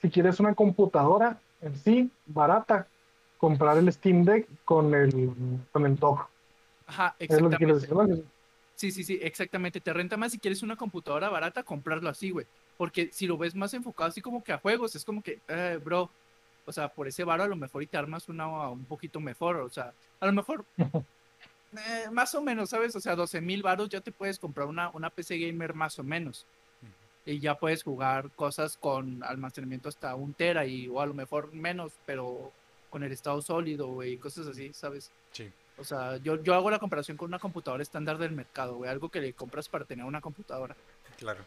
si quieres una computadora en sí, barata, comprar el Steam Deck con el, con el dock. Ajá, Es lo que quieres exactamente. decir, ¿no? Sí, sí, sí, exactamente. Te renta más si quieres una computadora barata, comprarlo así, güey. Porque si lo ves más enfocado así como que a juegos, es como que, eh, bro, o sea, por ese varo a lo mejor y te armas una un poquito mejor, o sea, a lo mejor, (laughs) eh, más o menos, ¿sabes? O sea, 12 mil varos ya te puedes comprar una, una PC gamer más o menos. Y ya puedes jugar cosas con almacenamiento hasta un tera y, o a lo mejor menos, pero con el estado sólido, güey, cosas así, ¿sabes? Sí. O sea, yo, yo hago la comparación con una computadora estándar del mercado, güey. Algo que le compras para tener una computadora. Claro.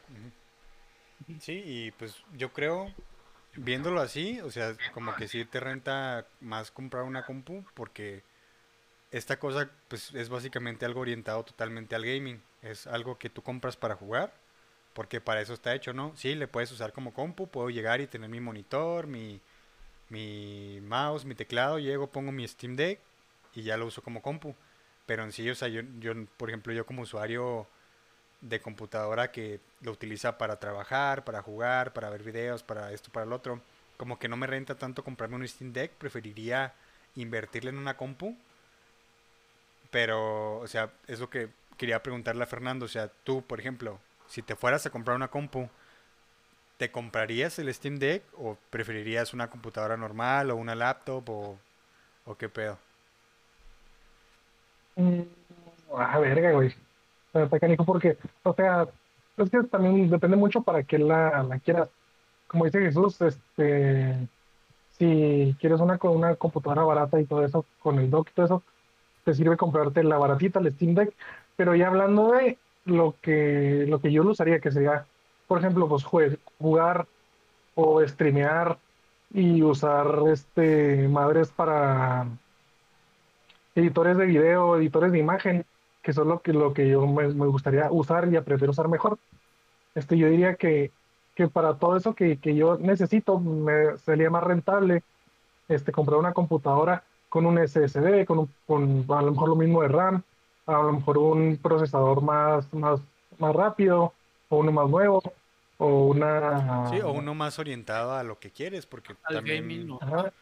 Sí, y pues yo creo, viéndolo así, o sea, como que sí te renta más comprar una compu porque esta cosa pues es básicamente algo orientado totalmente al gaming. Es algo que tú compras para jugar, porque para eso está hecho, ¿no? Sí, le puedes usar como compu, puedo llegar y tener mi monitor, mi, mi mouse, mi teclado, llego, pongo mi Steam Deck y ya lo uso como compu. Pero en sí, o sea, yo, yo por ejemplo, yo como usuario de computadora que lo utiliza para trabajar, para jugar, para ver videos, para esto, para el otro. Como que no me renta tanto comprarme un Steam Deck, preferiría invertirle en una compu. Pero, o sea, es lo que quería preguntarle a Fernando. O sea, tú, por ejemplo, si te fueras a comprar una compu, ¿te comprarías el Steam Deck o preferirías una computadora normal o una laptop o, o qué pedo? Mm, Ah, verga, güey. Está canijo porque, o sea, es que también depende mucho para qué la, la quieras. Como dice Jesús, este, si quieres una con una computadora barata y todo eso, con el dock y todo eso, te sirve comprarte la baratita, el Steam Deck. Pero ya hablando de lo que, lo que yo lo usaría, que sería, por ejemplo, pues jugar o streamear y usar este madres para editores de video, editores de imagen, que son lo que, lo que yo me, me gustaría usar y aprender a usar mejor. Este, yo diría que, que para todo eso que, que yo necesito, me sería más rentable este, comprar una computadora con un SSD, con, un- con a lo mejor lo mismo de RAM, a lo mejor un procesador más, más, más rápido, o uno más nuevo, o una... Sí, o uno más orientado a lo que quieres, porque Al también... gaming, ¿no? Ajá,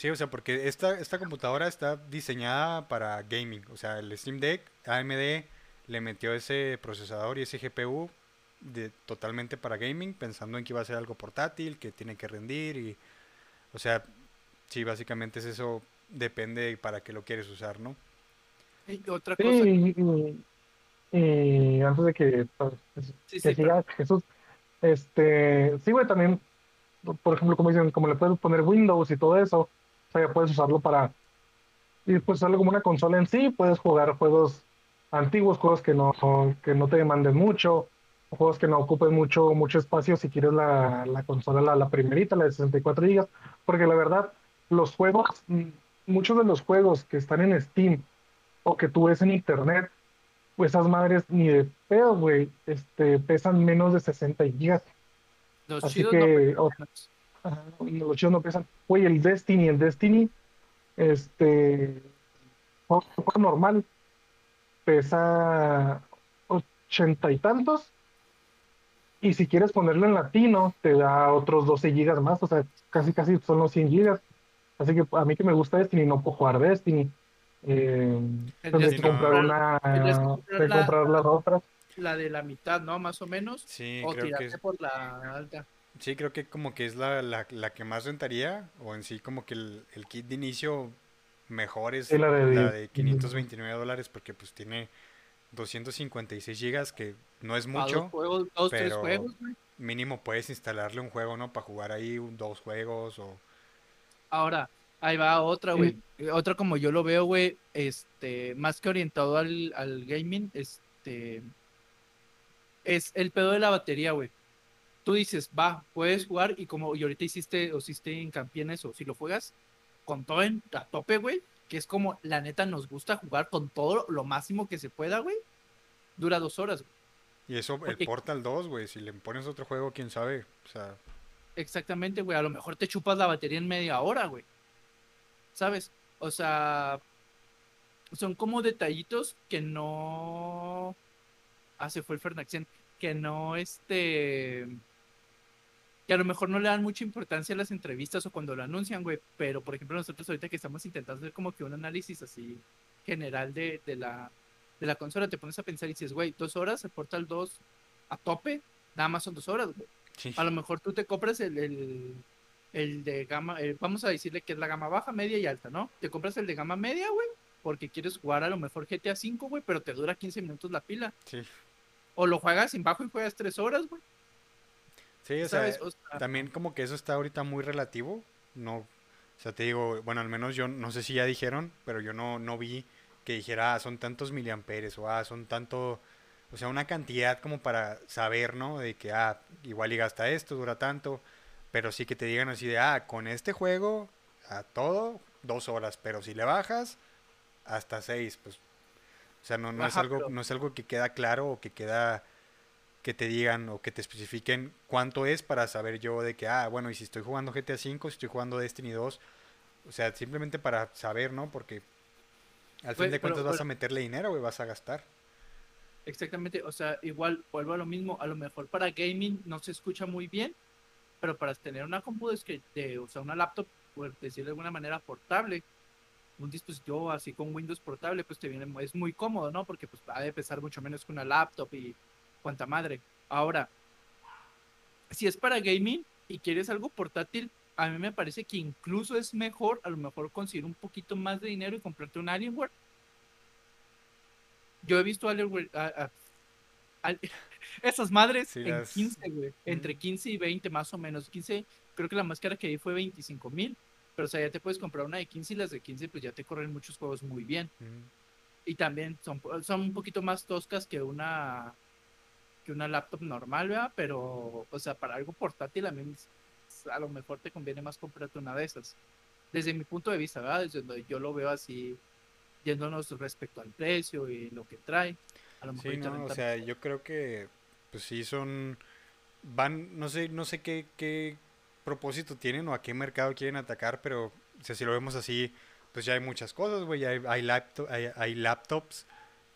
Sí, o sea, porque esta, esta computadora está diseñada para gaming. O sea, el Steam Deck, AMD le metió ese procesador y ese GPU de, totalmente para gaming, pensando en que iba a ser algo portátil, que tiene que rendir y... O sea, sí, básicamente es eso, depende para qué lo quieres usar, ¿no? Y otra Sí, cosa, y, y- y antes de que, pues, Sí, que sí, siga Jesús, este, sí, güey, también, por ejemplo, como dicen, como le puedes poner Windows y todo eso, o sea, ya puedes usarlo para, y pues usarlo como una consola en sí, puedes jugar juegos antiguos, juegos que no, que no te demanden mucho, juegos que no ocupen mucho, mucho espacio si quieres la, la consola, la, la primerita, la de 64 GB, porque la verdad, los juegos, mm, muchos de los juegos que están en Steam o que tú ves en internet, pues esas madres ni de pedo, güey, este, pesan menos de 60 gigas. los así que, no o-. Ajá, los chidos no pesan. Güey, el Destiny, el Destiny, este, normal, pesa ochenta y tantos. Y si quieres ponerlo en latino, te da otros 12 gigas más, o sea, casi casi son los 100 gigas. Así que a mí que me gusta Destiny, no puedo jugar Destiny. Eh, no. comprar una, comprar la- comprar las otras. La de la mitad, ¿no? Más o menos. Sí, o creo que tirarte por la alta. Sí, creo que como que es la, la, la que más rentaría, o en sí como que el, el kit de inicio mejor es la de- la de 529 dólares porque pues tiene 256 gigas que no es mucho. dos juegos, dos, tres pero- juegos, güey. Mínimo puedes instalarle un juego, ¿no? Para jugar ahí un- dos juegos o... Ahora, ahí va otra, güey. Eh, Otra como yo lo veo, güey, este, más que orientado al, al gaming, este, es el pedo de la batería, güey. Tú dices, va, puedes jugar y como y ahorita hiciste, o hiciste hincapié en eso, si lo juegas con todo en, a tope, güey, que es como la neta nos gusta jugar con todo lo máximo que se pueda, güey, dura dos horas, güey. Y eso, el Portal 2, güey, si le pones otro juego, quién sabe. O sea, Exactamente, güey. A lo mejor te chupas la batería en media hora, güey. ¿Sabes? O sea, son como detallitos que no. Ah, se fue el Fernaxen. Que no, este. Que a lo mejor no le dan mucha importancia a las entrevistas o cuando lo anuncian, güey. Pero, por ejemplo, nosotros ahorita que estamos intentando hacer como que un análisis así general de, de la, de la consola, te pones a pensar y dices, güey, dos horas, el Portal 2 a tope, nada más son dos horas, güey. sí. A lo mejor tú te compras el, el, el de gama, eh, vamos a decirle que es la gama baja, media y alta, ¿no? Te compras el de gama media, güey, porque quieres jugar a lo mejor GTA V, güey, pero te dura 15 minutos la pila. Sí, O lo juegas sin bajo y juegas 3 horas, güey. Sí o sea, ¿Sabes? O sea, también como que eso está ahorita muy relativo. No, o sea, te digo, bueno, al menos yo no sé si ya dijeron, pero yo no, no vi que dijera, ah, son tantos miliamperes o ah, son tanto, o sea, una cantidad como para saber, ¿no? De que, ah, igual y gasta esto, dura tanto, pero sí que te digan así de, ah, con este juego, a todo, dos horas, pero si le bajas, hasta seis, pues, o sea, no, no es algo, pero- no es algo que queda claro o que queda que te digan o que te especifiquen cuánto es para saber yo de que, ah, bueno, y si estoy jugando GTA V, si estoy jugando Destiny 2, o sea, simplemente para saber, ¿no? Porque al fin Güey, de pero- cuentas vas pero- a meterle dinero, güey, vas a gastar. exactamente, o sea, igual vuelvo a lo mismo, a lo mejor para gaming no se escucha muy bien, pero para tener una compu es que, de, o sea, una laptop, por decirlo de alguna manera, portable, un dispositivo así con Windows portable, pues te viene, es muy cómodo, ¿no? Porque pues ha de pesar mucho menos que una laptop y cuanta madre. Ahora, si es para gaming y quieres algo portátil, a mí me parece que incluso es mejor, a lo mejor conseguir un poquito más de dinero y comprarte un Alienware. Yo he visto Alienware, a- a- al- (laughs) esas madres Sí, en las- 15, güey, entre 15 y 20 más o menos. 15, creo que la más cara que di fue 25 mil, pero o sea, ya te puedes comprar una de 15 y las de 15 pues ya te corren muchos juegos muy bien. Mm. Y también son, son un poquito más toscas que una que una laptop normal, ¿verdad? Pero, o sea, para algo portátil a mí a lo mejor te conviene más comprarte una de esas. Desde mi punto de vista, ¿verdad? Desde donde yo lo veo así, yéndonos respecto al precio y lo que trae. A lo mejor Sí, no, o sea, yo creo que, pues sí, son, van, no sé, no sé qué, qué propósito tienen o a qué mercado quieren atacar, pero, o sea, si lo vemos así, pues ya hay muchas cosas, güey, hay, hay, laptop- hay, hay laptops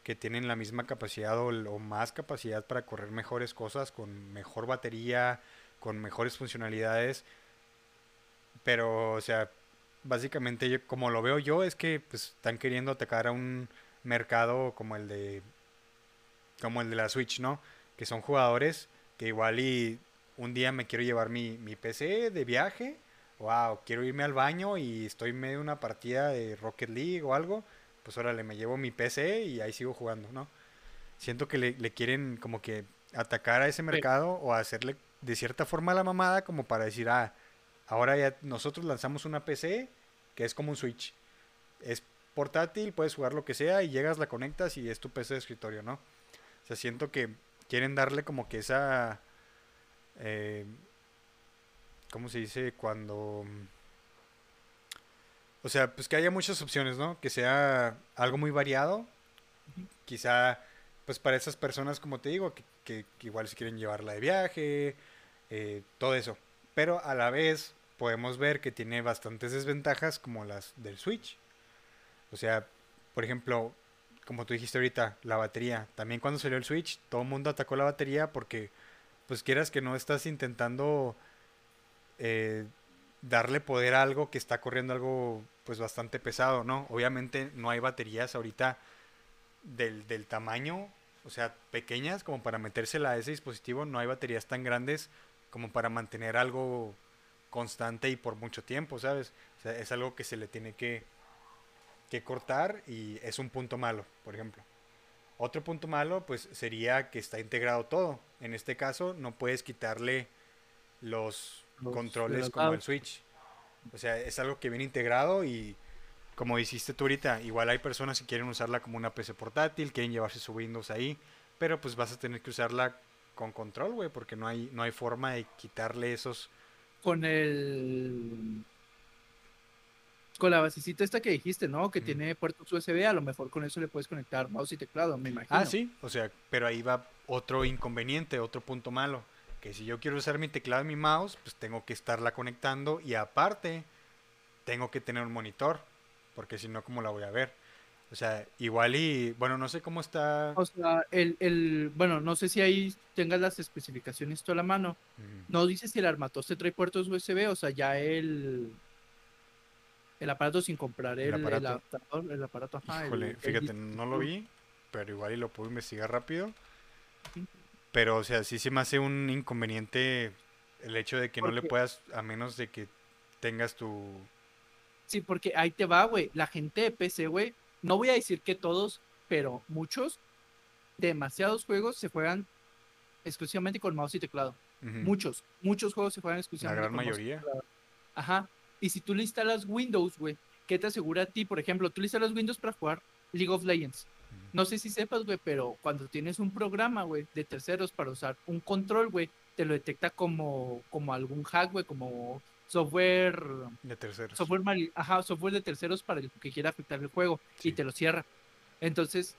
que tienen la misma capacidad o, o más capacidad para correr mejores cosas, con mejor batería, con mejores funcionalidades, pero, o sea, básicamente yo- como lo veo yo es que pues están queriendo atacar a un mercado como el de como el de la Switch, ¿no? Que son jugadores que igual y un día me quiero llevar mi, mi PC de viaje, wow, quiero irme al baño y estoy en medio de una partida de Rocket League o algo, pues órale, me llevo mi PC y ahí sigo jugando, ¿no? Siento que le, le quieren como que atacar a ese mercado o hacerle de cierta forma la mamada como para decir, ah, ahora ya nosotros lanzamos una PC que es como un Switch. Es portátil, puedes jugar lo que sea y llegas, la conectas y es tu PC de escritorio, ¿no? O sea, siento que quieren darle como que esa... Eh, ¿Cómo se dice? Cuando... O sea, pues que haya muchas opciones, ¿no? Que sea algo muy variado. Quizá, pues para esas personas, como te digo, que, que- que igual se quieren llevarla de viaje, eh, todo eso. Pero a la vez podemos ver que tiene bastantes desventajas como las del Switch. O sea, por ejemplo, como tú dijiste ahorita, la batería. También cuando salió el Switch, todo el mundo atacó la batería porque, pues quieras que no estás intentando eh, darle poder a algo que está corriendo algo pues bastante pesado, ¿no? Obviamente no hay baterías ahorita del, del tamaño, o sea, pequeñas como para metérsela a ese dispositivo, no hay baterías tan grandes como para mantener algo constante y por mucho tiempo, ¿sabes? O sea, es algo que se le tiene que que cortar y es un punto malo, por ejemplo. Otro punto malo, pues sería que está integrado todo. En este caso, no puedes quitarle los, Los- controles como el. Switch. O sea, es algo que viene integrado y como hiciste tú ahorita, igual hay personas que quieren usarla como una PC portátil, quieren llevarse su Windows ahí, pero pues vas a tener que usarla con control, güey, porque no hay, no hay forma de quitarle esos... Con el. Con la basecita esta que dijiste, ¿no? Que tiene puertos USB, a lo mejor con eso le puedes conectar mouse y teclado, me imagino. Ah, sí, o sea, pero ahí va otro inconveniente, otro punto malo, que si yo quiero usar mi teclado y mi mouse, pues tengo que estarla conectando y aparte tengo que tener un monitor, porque si no, ¿cómo la voy a ver? O sea, igual y, bueno, no sé cómo está... O sea, el, el, bueno, no sé si ahí tengas las especificaciones tú a la mano. Ujú. No dice si el armatoste trae puertos USB, o sea, ya el, el aparato sin comprar El aparato. el aparato, ajá. Híjole, fíjate, no lo vi, pero igual y lo puedo investigar rápido. Pero, o sea, sí se me hace un inconveniente el hecho de que no le puedas, a menos de que tengas tu... Sí, porque ahí te va, güey. La gente de PC, güey, no voy a decir que todos, pero muchos, demasiados juegos se juegan exclusivamente con mouse y teclado. Muchos, muchos juegos se juegan La exclusivamente gran con mouse y mayoría. teclado. Ajá. Y si tú le instalas Windows, güey, ¿qué te asegura a ti? Por ejemplo, tú le instalas Windows para jugar League of Legends. No sé si sepas, güey, pero cuando tienes un programa, güey, de terceros para usar un control, güey, te lo detecta como, como algún hack, güey, como software De terceros. software mali- ajá, software de terceros para el que quiera afectar el juego Sí. y te lo cierra. Entonces,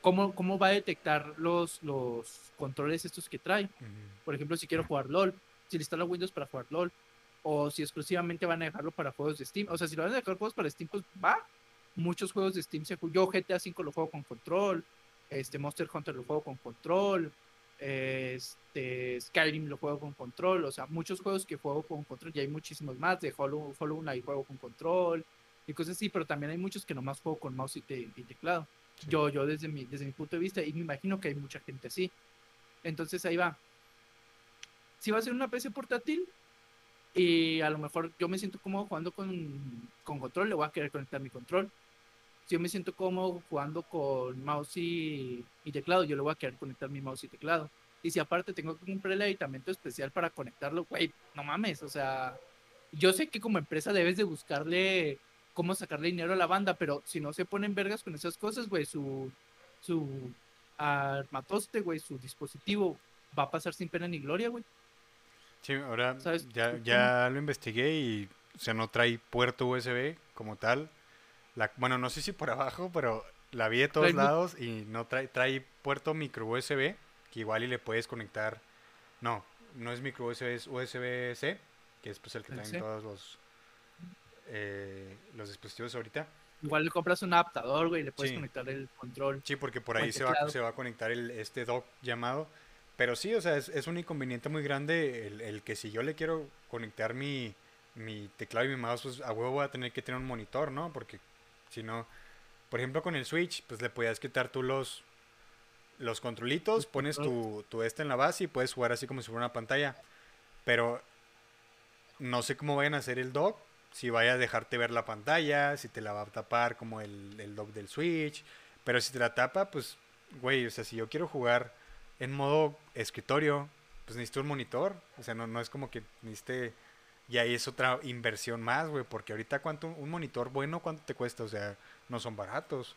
¿cómo, cómo va a detectar los, los controles estos que trae? Por ejemplo, si quiero jugar LOL, si le instalo Windows para jugar LOL, o si exclusivamente van a dejarlo para juegos de Steam. O sea, si lo van a dejar juegos para Steam, pues va. Muchos juegos de Steam se Yo GTA V lo juego con control, este Monster Hunter lo juego con control, este Skyrim lo juego con control, o sea, muchos juegos que juego con control y hay muchísimos más, de Hollow, Hollow Knight juego con control y cosas así, pero también hay muchos que nomás juego con mouse y, te- y teclado. Sí. Yo, yo desde mi, desde mi punto de vista, y me imagino que hay mucha gente así. Entonces ahí va. Si va a ser una PC portátil y a lo mejor yo me siento cómodo jugando con, con control, le voy a querer conectar mi control. Si yo me siento cómodo jugando con mouse y, y teclado, yo le voy a querer conectar mi mouse y teclado. Y si aparte tengo que comprar el aditamento especial para conectarlo, güey, no mames, o sea, yo sé que como empresa debes de buscarle cómo sacarle dinero a la banda, pero si no se ponen vergas con esas cosas, güey, su, su armatoste, güey, su dispositivo va a pasar sin pena ni gloria, güey. Sí, ahora ¿Sabes ya, ya lo investigué y, o sea, no trae puerto USB como tal. La, bueno, no sé si por abajo, pero la vi de todos Trae lados y no trae, trae puerto micro USB, que igual y le puedes conectar. No, no es micro USB, es USB-C, que es pues el que traen C. todos los, eh, los dispositivos ahorita. Igual le compras un adaptador, güey, y le puedes Sí. conectar el control. Sí, porque por ahí se va, se va a conectar el, este dock llamado. Pero sí, o sea, es, es un inconveniente muy grande el, el que si yo le quiero conectar mi, mi teclado y mi mouse, pues a huevo voy a tener que tener un monitor, ¿no? Porque si no, por ejemplo con el Switch, pues le podías quitar tú los, los controlitos, pones tu, tu este en la base y puedes jugar así como si fuera una pantalla. Pero no sé cómo vayan a hacer el dock, si vaya a dejarte ver la pantalla, si te la va a tapar como el, el dock del Switch. Pero si te la tapa, pues, güey, o sea, si yo quiero jugar en modo escritorio, pues necesito un monitor. O sea, no, no es como que necesite... Y ahí es otra inversión más, güey, porque ahorita cuánto un monitor bueno, ¿cuánto te cuesta? O sea, no son baratos.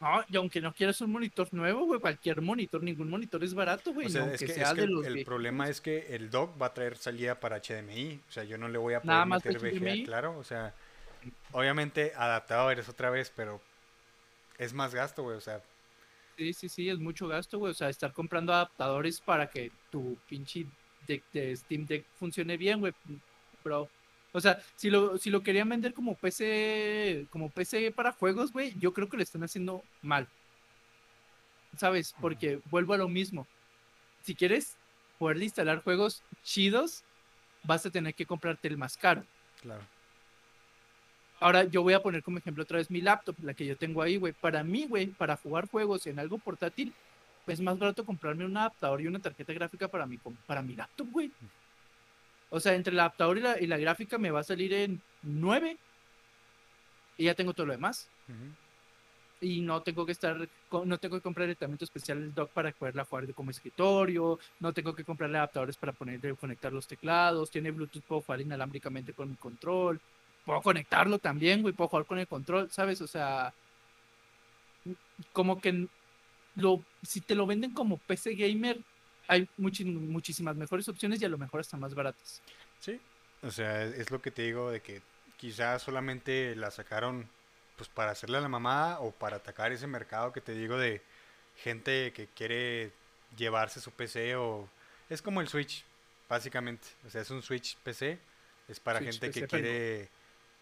No, y aunque no quieras un monitor nuevo, güey, cualquier monitor, ningún monitor es barato, güey. O sea, no, es que que, es sea que de el, los el problema es que el dock va a traer salida para HDMI. O sea, yo no le voy a poder Nada meter VGA, claro. O sea, obviamente adaptadores otra vez, pero es más gasto, güey. O sea, Sí, sí, sí, es mucho gasto, güey. O sea, estar comprando adaptadores para que tu pinche deck de Steam Deck funcione bien, güey. Bro. O sea, si lo, si lo querían vender como PC, como PC para juegos, güey, yo creo que lo están haciendo mal. ¿Sabes? Porque vuelvo a lo mismo. Si quieres poderle instalar juegos chidos, vas a tener que comprarte el más caro. claro. Ahora yo voy a poner como ejemplo otra vez mi laptop, la que yo tengo ahí, güey. Para mí, güey, para jugar juegos en algo portátil, es más barato comprarme un adaptador y una tarjeta gráfica para mi, para mi laptop, güey. O sea, entre el adaptador y la, y la gráfica me va a salir en 9. y ya tengo todo lo demás. Y no tengo que estar, no tengo que comprar tratamiento especial del dock para poderla jugar como escritorio, no tengo que comprarle adaptadores para ponerle conectar los teclados, tiene Bluetooth, puedo jugar inalámbricamente con mi control, puedo conectarlo también, güey, puedo jugar con el control, ¿sabes? O sea, como que lo, si te lo venden como PC gamer, hay muchi- muchísimas mejores opciones y a lo mejor hasta más baratas. Sí, o sea, es lo que te digo de que quizás solamente la sacaron pues para hacerle a la mamá o para atacar ese mercado que te digo de gente que quiere llevarse su PC o es como el Switch, básicamente. O sea, es un Switch PC, es para Switch gente que PC, quiere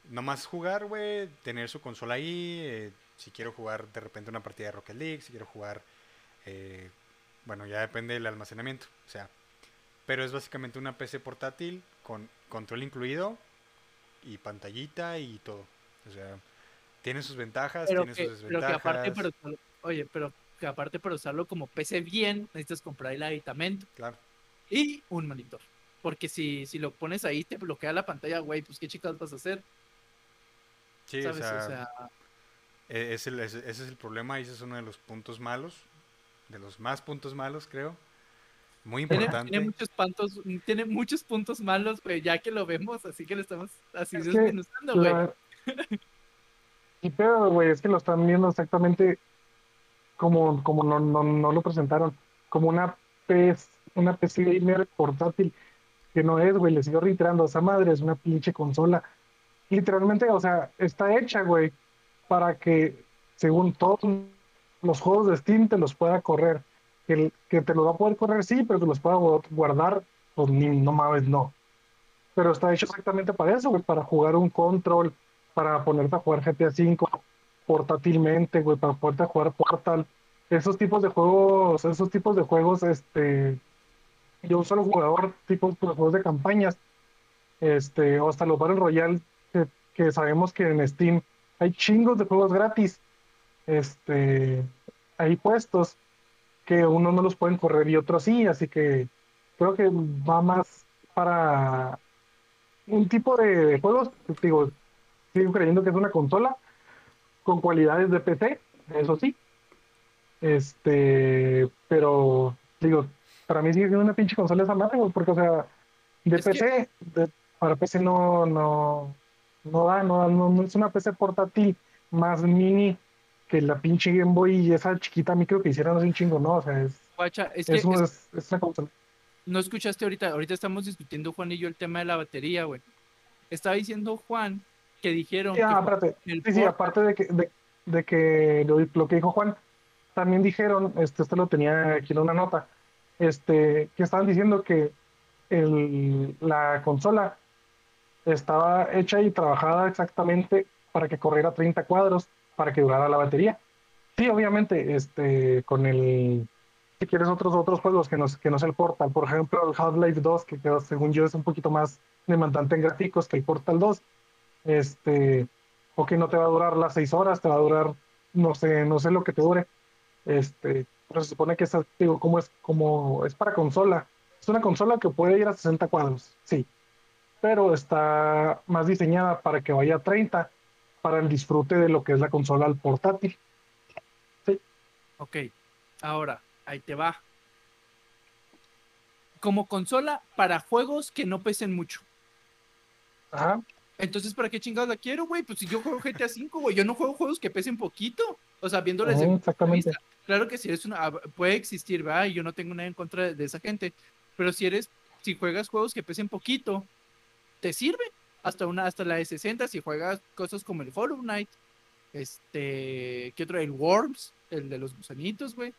nomás jugar, güey, tener su consola ahí, eh, si quiero jugar de repente una partida de Rocket League, si quiero jugar eh, bueno, ya depende del almacenamiento, o sea, pero es básicamente una PC portátil con control incluido y pantallita y todo. O sea, tiene sus ventajas, Pero tiene que, sus pero que aparte, desventajas. oye, pero que aparte para usarlo como PC bien, necesitas comprar el aditamento Claro. y un monitor. Porque si, si lo pones ahí, te bloquea la pantalla, güey, pues qué chicas vas a hacer, Sí, o ¿sabes? sea, o sea, e- es el- ese ese es el problema y ese es uno de los puntos malos, de los más puntos malos, creo. Muy importante. tiene muchos puntos, tiene muchos puntos malos, güey, ya que lo vemos, así que lo estamos así Es que desmenuzando, güey. La- Y pero, güey, es que lo están viendo exactamente como, como no, no, no lo presentaron, como una PS, una PC gamer portátil, que no es, güey, le sigo reiterando, esa madre es una pinche consola. Literalmente, o sea, está hecha, güey, para que, según todos los juegos de Steam, te los pueda correr. El- que te los va a poder correr, sí, pero que los pueda gu- guardar, pues ni, no mames, no. Pero está hecho exactamente para eso, para jugar un control, para ponerte a jugar GTA V portátilmente, güey, para poderte a jugar Portal. Esos tipos de juegos, esos tipos de juegos, este, yo solo jugador, tipos de juegos de campañas, este, o hasta los Battle Royale, que sabemos que en Steam hay chingos de juegos gratis, este, ahí puestos, que unos no los pueden correr y otros sí, así que creo que va más para un tipo de juegos, digo, sigo creyendo que es una consola con cualidades de PC, eso sí. Este, pero digo, para mí sigue siendo una pinche consola esa madre, porque o sea, de Es que- PC, de- para PC no, no, no da, no, no, no es una PC portátil más mini que la pinche Game Boy y esa chiquita micro que hicieron hace un chingo, ¿no? O sea, es, Guacha, es que es, un- es- es- es una no escuchaste ahorita, ahorita estamos discutiendo Juan y yo el tema de la batería, güey. Estaba diciendo Juan que dijeron Sí, ah, que espérate. el Sí, sí, Portal- aparte de que, de, de que lo, lo que dijo Juan, también dijeron, este, esto lo tenía aquí en una nota, este, que estaban diciendo que el, la consola estaba hecha y trabajada exactamente para que corriera 30 cuadros, para que durara la batería. Sí, obviamente, este, con el, si quieres otros otros juegos que no, que no es el Portal, por ejemplo, el Half-Life 2, que quedó, según yo es un poquito más demandante en gráficos que el Portal 2, este, o que no te va a durar las seis horas, te va a durar, no sé, no sé lo que te dure. Este, pero se supone que es, digo, como es, como es para consola. Es una consola que puede ir a 60 cuadros, sí. Pero está más diseñada para que vaya a 30, para el disfrute de lo que es la consola al portátil. Ok, ahora, ahí te va. Como consola para juegos que no pesen mucho. Ajá. Entonces, ¿para qué chingados la quiero, güey? Pues si yo juego GTA V, güey, yo no juego juegos que pesen poquito. O sea, punto de exactamente. vista. Claro que si eres una, ah, puede existir, ¿verdad? Y yo no tengo nada en contra de, de esa gente. Pero si eres, si juegas juegos que pesen poquito, te sirve. Hasta una, hasta la de 60, si juegas cosas como el Hollow Knight, este, ¿qué otro? El Worms, el de los gusanitos, güey.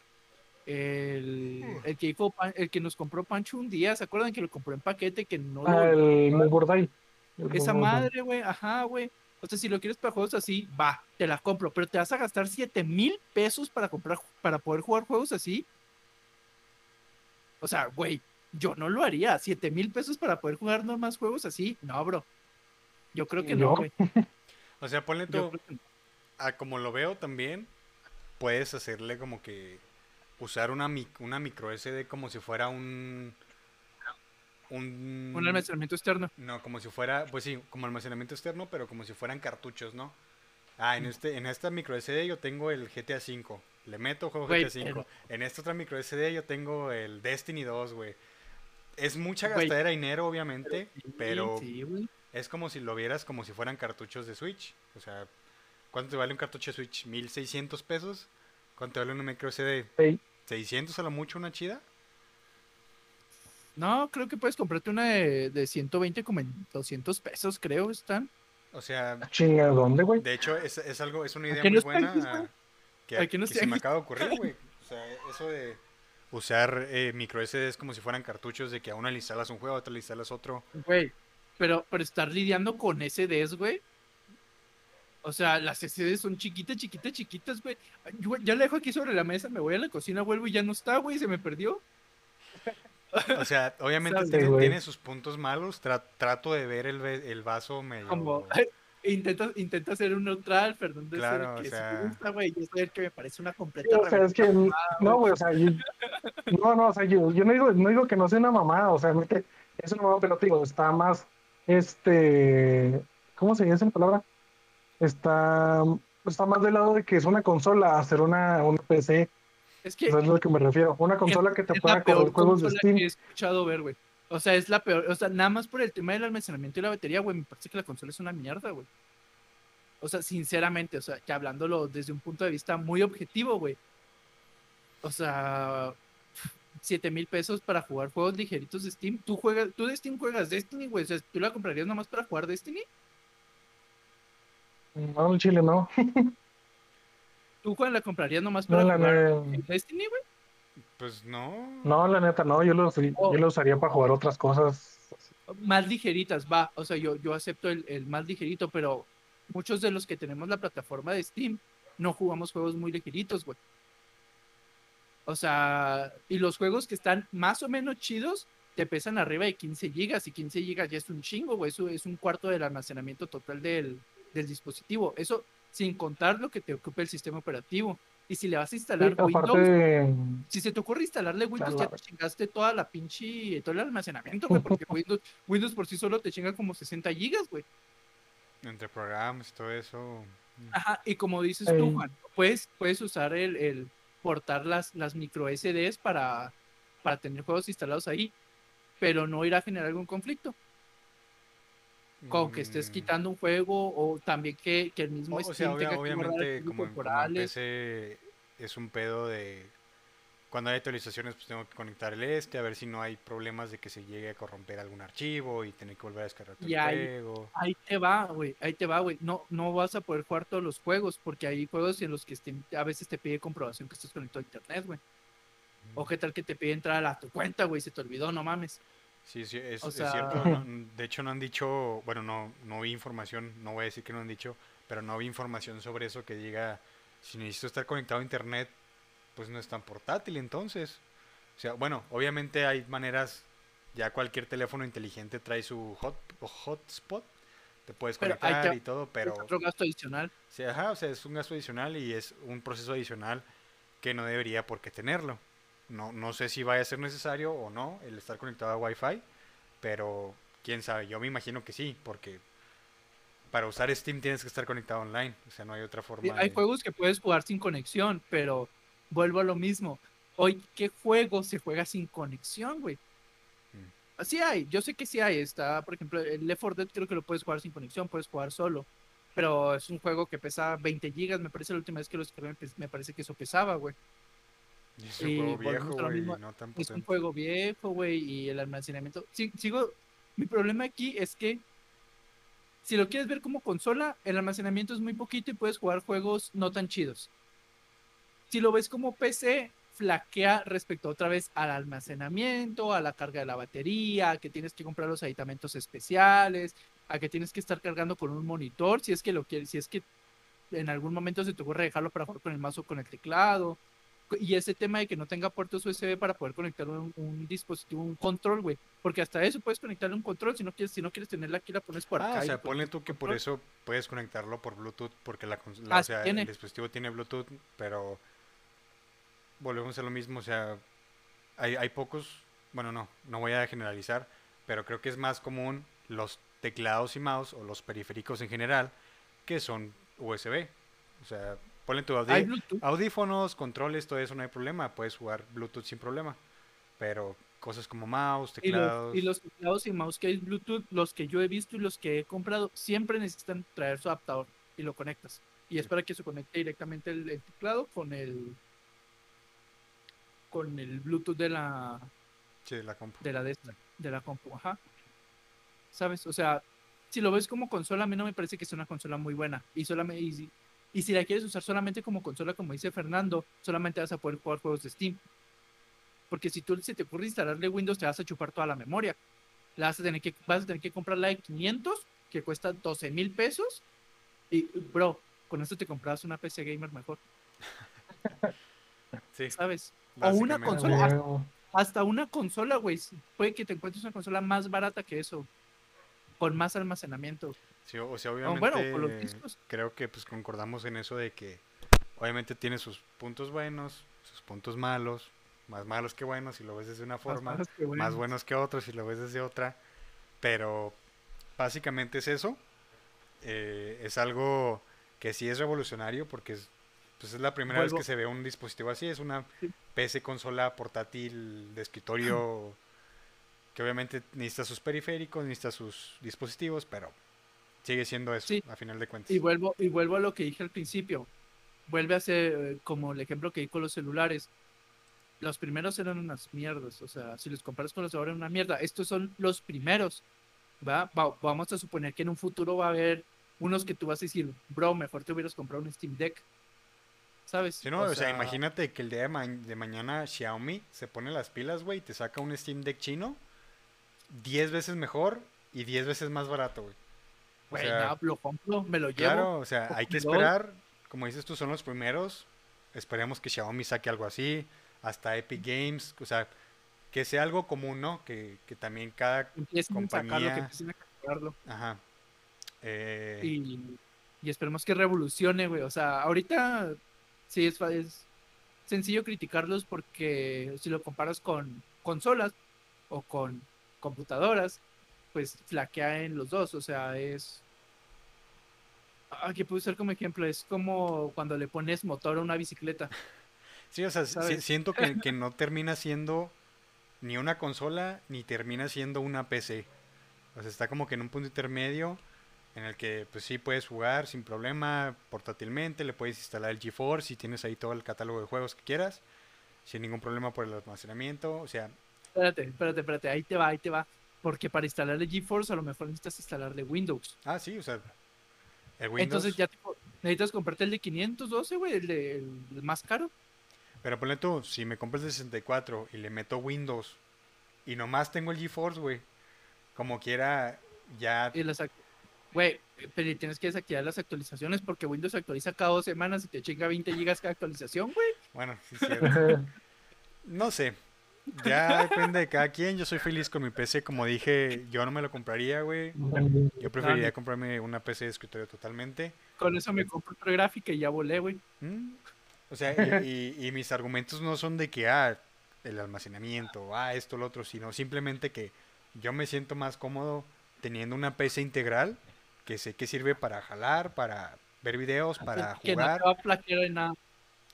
El, el que hizo Pan- el que nos compró Pancho un día, ¿se acuerdan que lo compró en paquete? Que no Ah, lo, el. El esa madre, güey, ajá, güey. O sea, si lo quieres para juegos así, va, te la compro, pero te vas a gastar 7 mil pesos para comprar, para poder jugar juegos así. O sea, güey, yo no lo haría. 7 mil pesos para poder jugar más juegos así, no, bro. Yo creo que no, güey. O sea, ponle tú, no. a como lo veo también, puedes hacerle como que usar una, mic- una micro SD como si fuera un... Un, Un almacenamiento externo. No, como si fuera, pues sí, como almacenamiento externo, pero como si fueran cartuchos, ¿no? Ah, en, este, en esta micro SD yo tengo el GTA V. Le meto juego GTA V. En esta otra micro SD yo tengo el Destiny 2, güey. Es mucha gastadera de dinero, obviamente, Sí, pero sí, es como si lo vieras como si fueran cartuchos de Switch. O sea, ¿cuánto te vale un cartucho de Switch? ¿1600 pesos? ¿Cuánto vale una micro SD? Ey, ¿600 a lo mucho una chida? No, creo que puedes comprarte una de, de 120 como en 200 pesos, creo, están. O sea, chinga, ¿dónde, güey? de hecho, es, es algo, es una idea muy buena güey. ah, que, los que se me acaba de ocurrir, güey. O sea, eso de usar eh, micro SD es como si fueran cartuchos de que a una le instalas un juego, a otra le instalas otro. Güey, pero, pero estar lidiando con SDs, güey. O sea, las SDs son chiquitas, chiquitas, chiquitas, güey. Yo ya la dejo aquí sobre la mesa, me voy a la cocina, vuelvo y ya no está, güey, se me perdió. (laughs) O sea, obviamente (laughs) tiene, sus puntos malos. tra- trato de ver el, el vaso medio... Como, intenta, intenta ser un neutral, Fernando. Claro, que o sí sea- me gusta, güey, y eso es que me parece una Sí, completa o sea, es que no, güey, o sea, yo, no, no, o sea, yo, yo no digo, no digo que no sea una mamada, o sea, realmente es una mamada, pero te digo, está más, este, ¿cómo se dice la palabra? Está, está más del lado de que es una consola, hacer una, una PC, Es que es a lo que me refiero, una consola que te es pueda correr juegos de Steam. que he escuchado ver, güey. O sea, es la peor. O sea, nada más por el tema del almacenamiento y la batería, güey. Me parece que la consola es una mierda, güey. O sea, sinceramente, o sea, que hablándolo desde un punto de vista muy objetivo, güey. O sea, 7 mil pesos para jugar juegos ligeritos de Steam. ¿Tú, juegas, tú de Steam juegas Destiny, güey. O sea, ¿tú la comprarías nomás para jugar Destiny? No, en Chile no. (laughs) ¿Tú Juan, la comprarías nomás No, para la, jugar Destiny, güey? Pues no. no, la neta, no, yo lo, usaría- yo lo usaría para jugar otras cosas. más ligeritas, va. O sea, yo, yo acepto el, el más ligerito, pero muchos de los que tenemos la plataforma de Steam no jugamos juegos muy ligeritos, güey. O sea, y los juegos que están más o menos chidos te pesan arriba de 15 gigas y 15 gigas ya es un chingo, güey. Eso es un cuarto del almacenamiento total del, del dispositivo. Eso sin contar lo que te ocupa el sistema operativo. Y si le vas a Sí, instalar Windows, aparte, si se te ocurre instalarle Windows, Claro. ya te chingaste toda la pinche, todo el almacenamiento, güey, porque (laughs) Windows, Windows por sí solo te chinga como 60 gigas, güey. Entre programas y todo eso. Ajá, y como dices tú, Juan, puedes, puedes usar el, el portar las, las micro SDs para, para tener juegos instalados ahí, pero no irá a generar algún conflicto. Con que estés mm, quitando un juego o también que, que el mismo o sea, Steam obvia- tenga que guardar obviamente como, en- como en temporales. PC es un pedo de... Cuando hay actualizaciones pues tengo que conectar el este a ver si no hay problemas de que se llegue a corromper algún archivo y tener que volver a descargar todo Y el juego. Ahí te va, güey, ahí te va, güey. No, no vas a poder jugar todos los juegos porque hay juegos en los que Steam a veces te pide comprobación que estés conectado a internet, güey. O qué tal que te pide entrar a tu cuenta, güey, se te olvidó, no mames. Sí, sí, es, O es cierto. no- de hecho, no han dicho, bueno, no, no vi información, no voy a decir que no han dicho, pero no vi información sobre eso que diga, si necesito estar conectado a internet, pues no es tan portátil entonces. O sea, bueno, obviamente hay maneras, ya cualquier teléfono inteligente trae su hot, hotspot, te puedes conectar y todo, Es pero... otro gasto adicional. Sí, ajá, o sea, es un gasto adicional y es un proceso adicional que no debería por qué tenerlo. No, no sé si vaya a ser necesario o no el estar conectado a Wi-Fi, pero quién sabe, yo me imagino que sí, porque para usar Steam tienes que estar conectado online, o sea, no hay otra forma. Sí, Hay de- juegos que puedes jugar sin conexión, pero vuelvo a lo mismo. Hoy, ¿qué juego se juega sin conexión, güey? Mm. Sí hay, yo sé que sí hay. Está, por ejemplo, el Left 4 Dead creo que lo puedes jugar sin conexión, puedes jugar solo. Pero es un juego que pesa 20 gigas, me parece la última vez que lo descargué, me- me parece que eso pesaba, güey. Y es un y juego viejo, güey, no tan Es un juego viejo, güey, y el almacenamiento. Sí, sigo. Mi problema aquí es que si lo quieres ver como consola, el almacenamiento es muy poquito y puedes jugar juegos no tan chidos. Si lo ves como PC, flaquea respecto otra vez al almacenamiento, a la carga de la batería, a que tienes que comprar los aditamentos especiales, a que tienes que estar cargando con un monitor, si es que lo quieres, si es que en algún momento se te ocurre dejarlo para jugar con el mouse o con el teclado. Y ese tema de que no tenga puertos USB para poder conectar un, un dispositivo, un control, güey. Porque hasta eso puedes conectarle un control. Si no quieres, si no quieres tenerla aquí, la pones por acá. Ah, o sea, le ponle tú que por eso puedes conectarlo por Bluetooth, porque la, la- Ah, o sea, tiene. el dispositivo tiene Bluetooth, pero volvemos a lo mismo, o sea, hay, hay pocos, bueno, no, no voy a generalizar, pero creo que es más común los teclados y mouse o los periféricos en general, que son USB. O sea, ponle tu audífonos, controles, todo eso no hay problema. Puedes jugar Bluetooth sin problema. Pero cosas como mouse, Y los, teclados. y los teclados y mouse que hay Bluetooth, los que yo he visto y los que he comprado, siempre necesitan traer su adaptador y lo conectas. Y es para que se conecte directamente el, el teclado con el con el Bluetooth de la Sí, la compu. de la de, de la compu, ajá. ¿Sabes? O sea, si lo ves como consola, a mí no me parece que es una consola muy buena. Y solamente y y si la quieres usar solamente como consola, como dice Fernando, solamente vas a poder jugar juegos de Steam. Porque si tú se te ocurre instalarle Windows, te vas a chupar toda la memoria. La vas a tener que, vas a tener que comprar la de 500, que cuesta 12 mil pesos. Y, bro, con esto te compras una PC gamer mejor, (laughs) Sí, ¿sabes? O una consola. hasta- Huevo. hasta una consola, güey. Puede que te encuentres una consola más barata que eso. Con más almacenamiento. Sí, o sea, O obviamente bueno, con los discos. creo que pues concordamos en eso de que obviamente tiene sus puntos buenos, sus puntos malos, más malos que buenos si lo ves desde una forma, más buenos que otros si lo ves desde otra, pero básicamente es eso. Eh, es algo que sí es revolucionario porque es, pues es la primera vez Vuelvo- que se ve un dispositivo así, es una Sí. PC consola portátil de escritorio (clears throat) que obviamente necesita sus periféricos, necesita sus dispositivos, pero sigue siendo eso Sí. a final de cuentas. Y vuelvo, y vuelvo a lo que dije al principio. Vuelve a ser eh, como el ejemplo que di con los celulares. Los primeros eran unas mierdas. O sea, si los comparas con los ahora, una mierda. Estos son los primeros. ¿va? Va- vamos a suponer que en un futuro va a haber unos que tú vas a decir, bro, mejor te hubieras comprado un Steam Deck. ¿Sabes? Sí, no, o, sea, imagínate que el día de, ma- de mañana Xiaomi se pone las pilas, güey, y te saca un Steam Deck chino 10 veces mejor y 10 veces más barato, güey. O Güey, sea, no, lo compro, me lo llevo. Claro, o sea, hay que esperar, como dices tú, son los primeros. Esperemos que Xiaomi saque algo así, hasta Epic Games, o sea, que sea algo común, ¿no? Que, que también cada... Empiecen a sacarlo, compañía- que empiecen a. Ajá. Eh, y, y esperemos que revolucione, güey. O sea, ahorita sí es, es sencillo criticarlos porque si lo comparas con consolas o con computadoras, pues flaquea en los dos. O sea, es. Aquí puedo usar como ejemplo, es como cuando le pones motor a una bicicleta. (laughs) Sí, o sea, siento que, que (laughs) no termina siendo ni una consola ni termina siendo una PC. O sea, está como que en un punto intermedio en el que pues sí puedes jugar sin problema portátilmente, le puedes instalar el GeForce y tienes ahí todo el catálogo de juegos que quieras, sin ningún problema por el almacenamiento, o sea, Espérate, espérate, espérate, ahí te va, ahí te va. Porque para instalarle GeForce a lo mejor necesitas instalarle Windows. ah, sí, o sea, el Windows, Entonces ya tipo, necesitas comprarte el de 512, güey, el, de, el más caro. pero ponle tú, si me compro el 64 y le meto Windows y nomás tengo el GeForce, güey, como quiera, ya Y las Güey, pero tienes que desactivar las actualizaciones porque Windows actualiza cada dos semanas y te chinga 20 gigas cada actualización, güey. Bueno, sí, cierto. (laughs) No sé. Ya depende de cada quien. Yo soy feliz con mi PC. Como dije, yo no me lo compraría, güey. Yo preferiría comprarme una PC de escritorio totalmente. Con eso me compro otra gráfica y ya volé, güey. Mm. O sea, y, y- y mis argumentos no son de que, ah, el almacenamiento, ah, esto, lo otro, sino simplemente que yo me siento más cómodo teniendo una PC integral que sé que sirve para jalar, para ver videos, para que no jugar. te va a nada.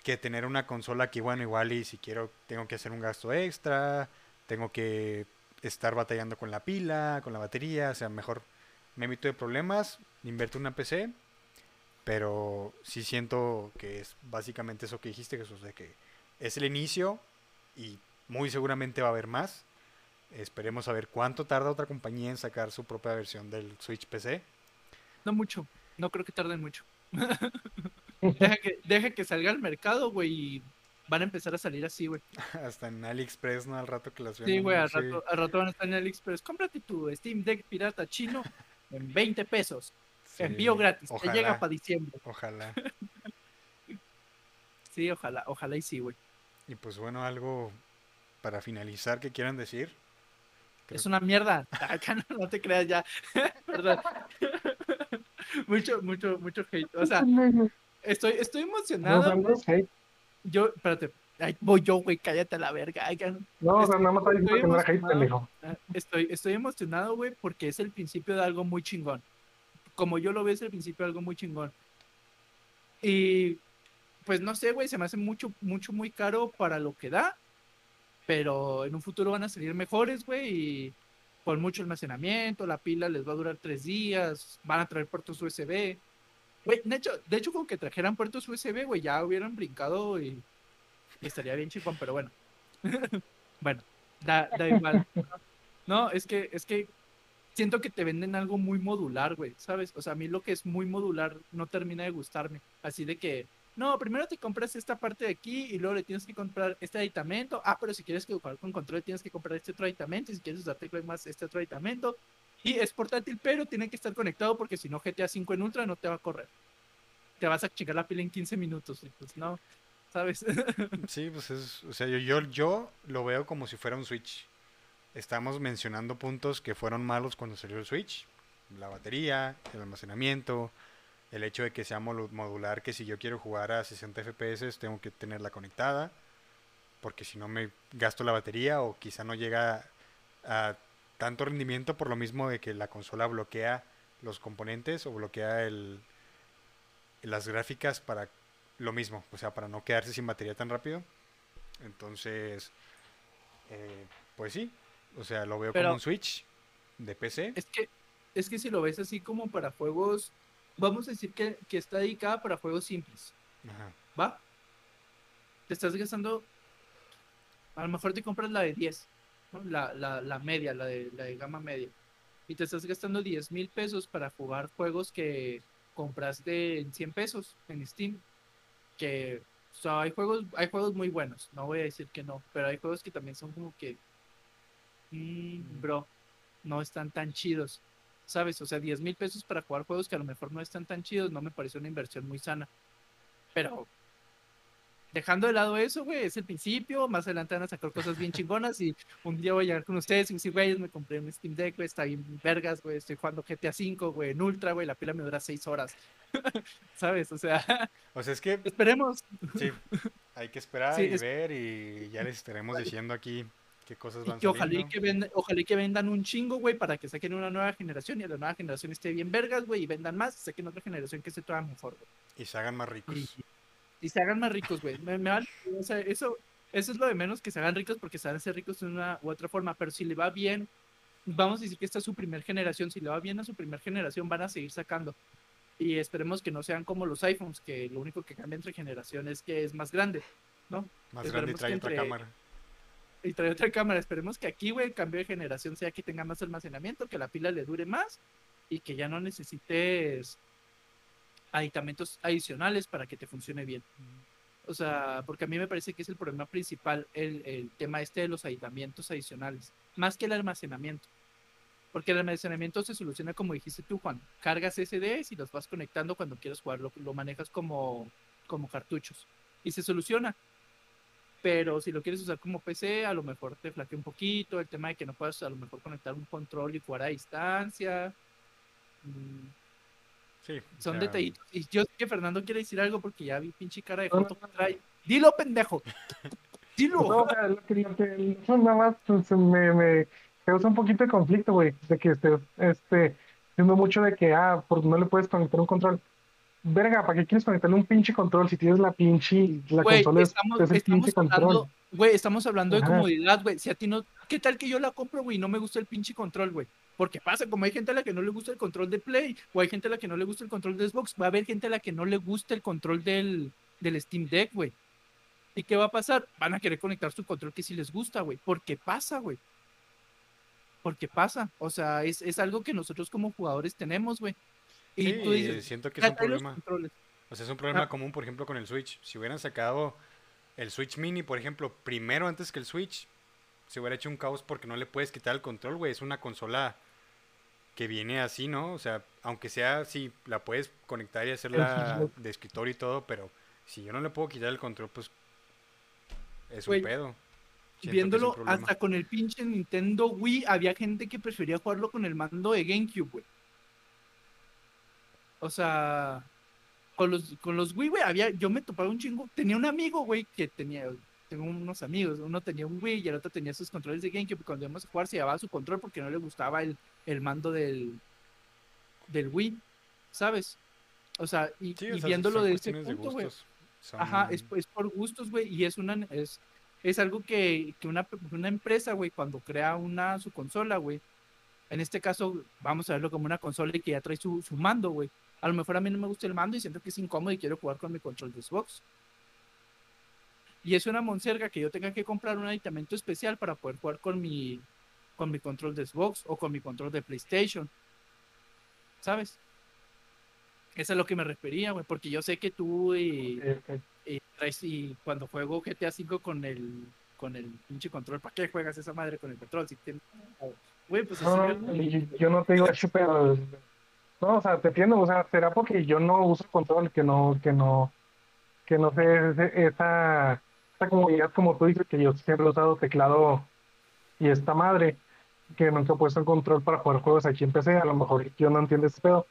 Que tener una consola que, bueno, igual y si quiero, tengo que hacer un gasto extra, tengo que estar batallando con la pila, con la batería, o sea, mejor me evito de problemas, invierto una PC, pero sí siento que es básicamente eso que dijiste, Jesús, de que es el inicio y muy seguramente va a haber más. Esperemos a ver cuánto tarda otra compañía en sacar su propia versión del Switch PC. No mucho. No creo que tarden mucho. (laughs) deja, que, deja que salga al mercado, güey, y van a empezar a salir así, güey. (laughs) Hasta en AliExpress, ¿no? Al rato que las Sí, vean, güey, ¿no? al Sí. rato, al rato van a estar en AliExpress. Cómprate tu Steam Deck pirata chino (laughs) en 20 pesos. Sí, Envío gratis. Te ojalá. llega para diciembre. Ojalá. (laughs) Sí, ojalá, ojalá y sí, güey. Y pues bueno, algo para finalizar que quieran decir. Creo Es una mierda. Acá no, no te creas ya. Perdón. mucho, mucho, mucho hate. O sea, estoy, estoy emocionado. no hate. Yo, espérate. Ay, voy yo, güey, cállate a la verga. Ay, No, o sea, Estoy- nada más está diciendo estoy que no hate, pendejo. ah, Estoy, estoy emocionado, güey, porque es el principio de algo muy chingón. Como yo lo veo, es el principio de algo muy chingón. Y pues no sé, güey, se me hace mucho, mucho, muy caro para lo que da. Pero en un futuro van a salir mejores, güey, y con mucho almacenamiento, la pila les va a durar tres días, van a traer puertos USB. Güey, de hecho, de hecho, con que trajeran puertos USB, güey, ya hubieran brincado y, estaría bien chipón, pero bueno. (laughs) bueno, da, da igual. No, es que, es que siento que te venden algo muy modular, güey, ¿sabes? O sea, a mí lo que es muy modular no termina de gustarme. Así de que, no, primero te compras esta parte de aquí y luego le tienes que comprar este aditamento. Ah, pero si quieres jugar con control tienes que comprar este otro aditamento. Y si quieres usar teclado más este otro aditamento. Y es portátil, pero tiene que estar conectado porque si no GTA 5 en Ultra no te va a correr. Te vas a chingar la pila en 15 minutos. Y pues no, ¿sabes? (laughs) Sí, pues es, o sea, yo, yo, yo lo veo como si fuera un Switch. Estamos mencionando puntos que fueron malos cuando salió el Switch. La batería, el almacenamiento, el hecho de que sea modular, que si yo quiero jugar a 60 FPS tengo que tenerla conectada, porque si no me gasto la batería o quizá no llega a tanto rendimiento por lo mismo de que la consola bloquea los componentes o bloquea el, las gráficas para lo mismo, o sea, para no quedarse sin batería tan rápido. Entonces, eh, pues sí, o sea, lo veo Pero- como un Switch de PC. Es que, es que si lo ves así como para juegos, vamos a decir que, que está dedicada para juegos simples, Ajá. ¿va? Te estás gastando, a lo mejor te compras la de 10, ¿no? la, la, la media, la de, la de gama media, y te estás gastando 10 mil pesos para jugar juegos que compraste en 100 pesos en Steam, que, o sea, hay juegos, hay juegos muy buenos, no voy a decir que no, pero hay juegos que también son como que, mm, bro, no están tan chidos. ¿sabes? O sea, 10 mil pesos para jugar juegos que a lo mejor no están tan chidos, no me parece una inversión muy sana. Pero dejando de lado eso, güey, es el principio, más adelante van a sacar cosas bien chingonas y un día voy a llegar con ustedes y decir, güey, me compré un Steam Deck, güey, está bien vergas, güey, estoy jugando GTA V, güey, en Ultra, güey, la pila me dura 6 horas. (laughs) ¿Sabes? O sea, O sea, es que esperemos. sí, hay que esperar Sí, y es- ver y ya les estaremos diciendo aquí qué cosas Y van que ojalá y que, vendan, ojalá y que vendan un chingo, güey, para que saquen una nueva generación y a la nueva generación esté bien vergas, güey, y vendan más, saquen otra generación que esté toda mejor, güey. Y se hagan más ricos. y, y se hagan más ricos, güey. Me, me vale, o sea, eso, eso es lo de menos que se hagan ricos porque se van a ser ricos de una u otra forma, pero si le va bien, vamos a decir que esta es su primer generación, si le va bien a su primer generación van a seguir sacando. Y esperemos que no sean como los iPhones, que lo único que cambia entre generaciones es que es más grande, ¿no? Más esperemos grande y trae otra entre- cámara. Y trae otra cámara. Esperemos que aquí, güey, el cambio de generación sea que tenga más almacenamiento, que la pila le dure más y que ya no necesites aditamentos adicionales para que te funcione bien. O sea, porque a mí me parece que es el problema principal el, el tema este de los aditamentos adicionales, más que el almacenamiento. Porque el almacenamiento se soluciona como dijiste tú, Juan. Cargas SDs y los vas conectando cuando quieras jugar, lo, lo manejas como, como cartuchos. Y se soluciona. Pero si lo quieres usar como PC, a lo mejor te flaquea un poquito. El tema de que no puedas a lo mejor conectar un control y jugar a distancia. Mm, Sí, o son sea, detallitos. Y yo sé que Fernando quiere decir algo porque ya vi pinche cara de foto que trae. Dilo, pendejo. (laughs) Dilo. No, o sea, lo que, lo que- eso nada más pues, me, me causa un poquito de conflicto, güey, de que estés este, diciendo mucho de que, ah, porque no le puedes conectar un control. Verga, ¿para qué quieres conectarle un pinche control si tienes la pinche, la Güey, consola es, estamos, es el estamos pinche control? hablando, güey, estamos hablando de comodidad, güey. Si a ti no, ¿qué tal que yo la compro, güey, y no me gusta el pinche control, güey? Porque pasa, como hay gente a la que no le gusta el control de Play, o hay gente a la que no le gusta el control de Xbox, va a haber gente a la que no le gusta el control del, del Steam Deck, güey. ¿Y qué va a pasar? Van a querer conectar su control que sí les gusta, güey. Porque pasa, güey. Porque pasa. O sea, es, es algo que nosotros como jugadores tenemos, güey. Y sí, tú dices, siento que es "Ya un problema. controles". O sea, es un problema Ah. común, por ejemplo, con el Switch. Si hubieran sacado el Switch Mini, por ejemplo, primero antes que el Switch, se hubiera hecho un caos porque no le puedes quitar el control, güey. Es una consola que viene así, ¿no? O sea, aunque sea así, la puedes conectar y hacerla de escritorio y todo, pero si yo no le puedo quitar el control, pues es un pedo. Siento un Viéndolo hasta con el pinche Nintendo Wii, había gente que prefería jugarlo con el mando de GameCube, güey. O sea, con los, con los Wii, güey, había, yo me topaba un chingo. Tenía un amigo, güey, que tenía, tengo unos amigos, uno tenía un Wii y el otro tenía sus controles de GameCube. Y cuando íbamos a jugar se llevaba su control porque no le gustaba el, el mando del, del Wii, ¿sabes? O sea, y, Sí, y viéndolo de ese punto, güey. Ajá, es por gustos, güey, y es una es, es algo que, que una, una empresa, güey, cuando crea una su consola, güey, en este caso vamos a verlo como una consola y que ya trae su, su mando, güey. A lo mejor a mí no me gusta el mando y siento que es incómodo y quiero jugar con mi control de Xbox. Y es una monserga que yo tenga que comprar un aditamento especial para poder jugar con mi con mi control de Xbox o con mi control de PlayStation. ¿Sabes? Eso es lo que me refería, güey, porque yo sé que tú y, y traes- y cuando juego GTA V con el con el pinche control, ¿para qué juegas esa madre con el control? Si tienes- Güey, pues así No, me- no, yo no te digo eso, pero no, o sea, te entiendo, o sea, será porque yo no uso control, que no, que no, que no sé esa, esa comodidad como tú dices, que yo siempre he usado teclado y esta madre, que nunca he puesto el control para jugar juegos aquí en PC, a lo mejor yo no entiendo ese pedo.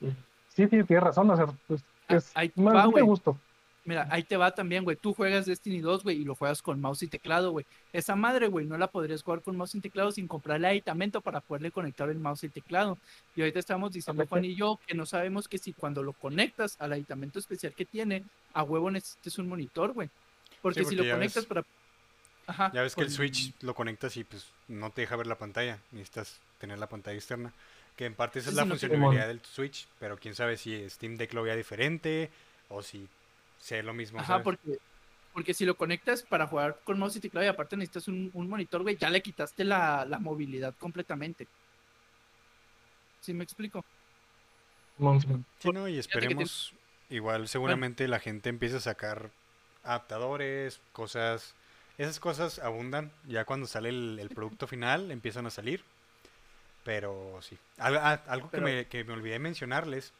Sí, sí, tienes razón, o sea, pues, Ah, es ahí más va, de gusto. Mira, ahí te va también, güey. Tú juegas Destiny 2, güey, y lo juegas con mouse y teclado, güey. Esa madre, güey, no la podrías jugar con mouse y teclado sin comprarle aditamento para poderle conectar el mouse y teclado. Y ahorita estamos diciendo. Juan y yo, que no sabemos que si cuando lo conectas al aditamento especial que tiene, a huevo necesites un monitor, güey. Porque, si porque lo conectas ves- para... Ajá. Ya ves que el Switch lo conectas y pues no te deja ver la pantalla. Necesitas tener la pantalla externa. Que en parte esa Sí, es la sí, no te- funcionalidad del Switch. Pero quién sabe si Steam Deck lo vea diferente o si sea lo mismo. Ajá, ¿sabes? porque, porque si lo conectas para jugar con mouse y teclado y aparte necesitas un, un monitor, güey, ya le quitaste la, la movilidad completamente. ¿Sí me explico? Sí, no, y esperemos. Igual seguramente la gente empieza a sacar adaptadores, cosas. Esas cosas abundan. Ya cuando sale el, el producto final empiezan a salir. Pero sí. Al- algo Pero- que, me, que me olvidé mencionarles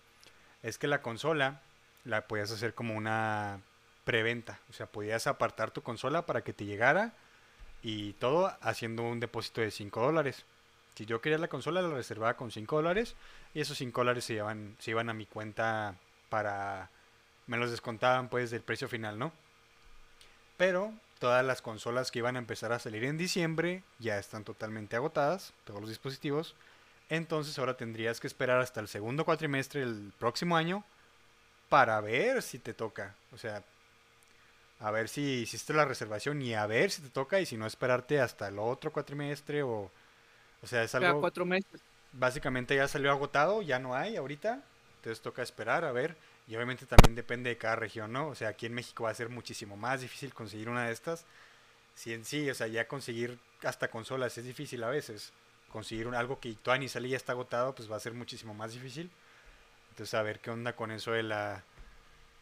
es que la consola la podías hacer como una preventa. O sea, podías apartar tu consola para que te llegara y todo haciendo un depósito de 5 dólares. Si yo quería la consola, la reservaba con 5 dólares y esos 5 dólares se, iban, se iban a mi cuenta para... Me los descontaban pues del precio final, ¿no? Pero todas las consolas que iban a empezar a salir en diciembre ya están totalmente agotadas, todos los dispositivos. Entonces ahora tendrías que esperar hasta el segundo cuatrimestre del próximo año para ver si te toca. O sea, a ver si hiciste la reservación y a ver si te toca y si no esperarte hasta el otro cuatrimestre o... O sea, es algo cuatro meses. básicamente ya salió agotado, ya no hay ahorita. Entonces toca esperar a ver. Y obviamente también depende de cada región, ¿no? O sea, aquí en México va a ser muchísimo más difícil conseguir una de estas. Si en sí, o sea, ya conseguir hasta consolas es difícil a veces. Conseguir un- algo que todavía ni salía y está agotado, pues va a ser muchísimo más difícil. Entonces a ver qué onda con eso de la,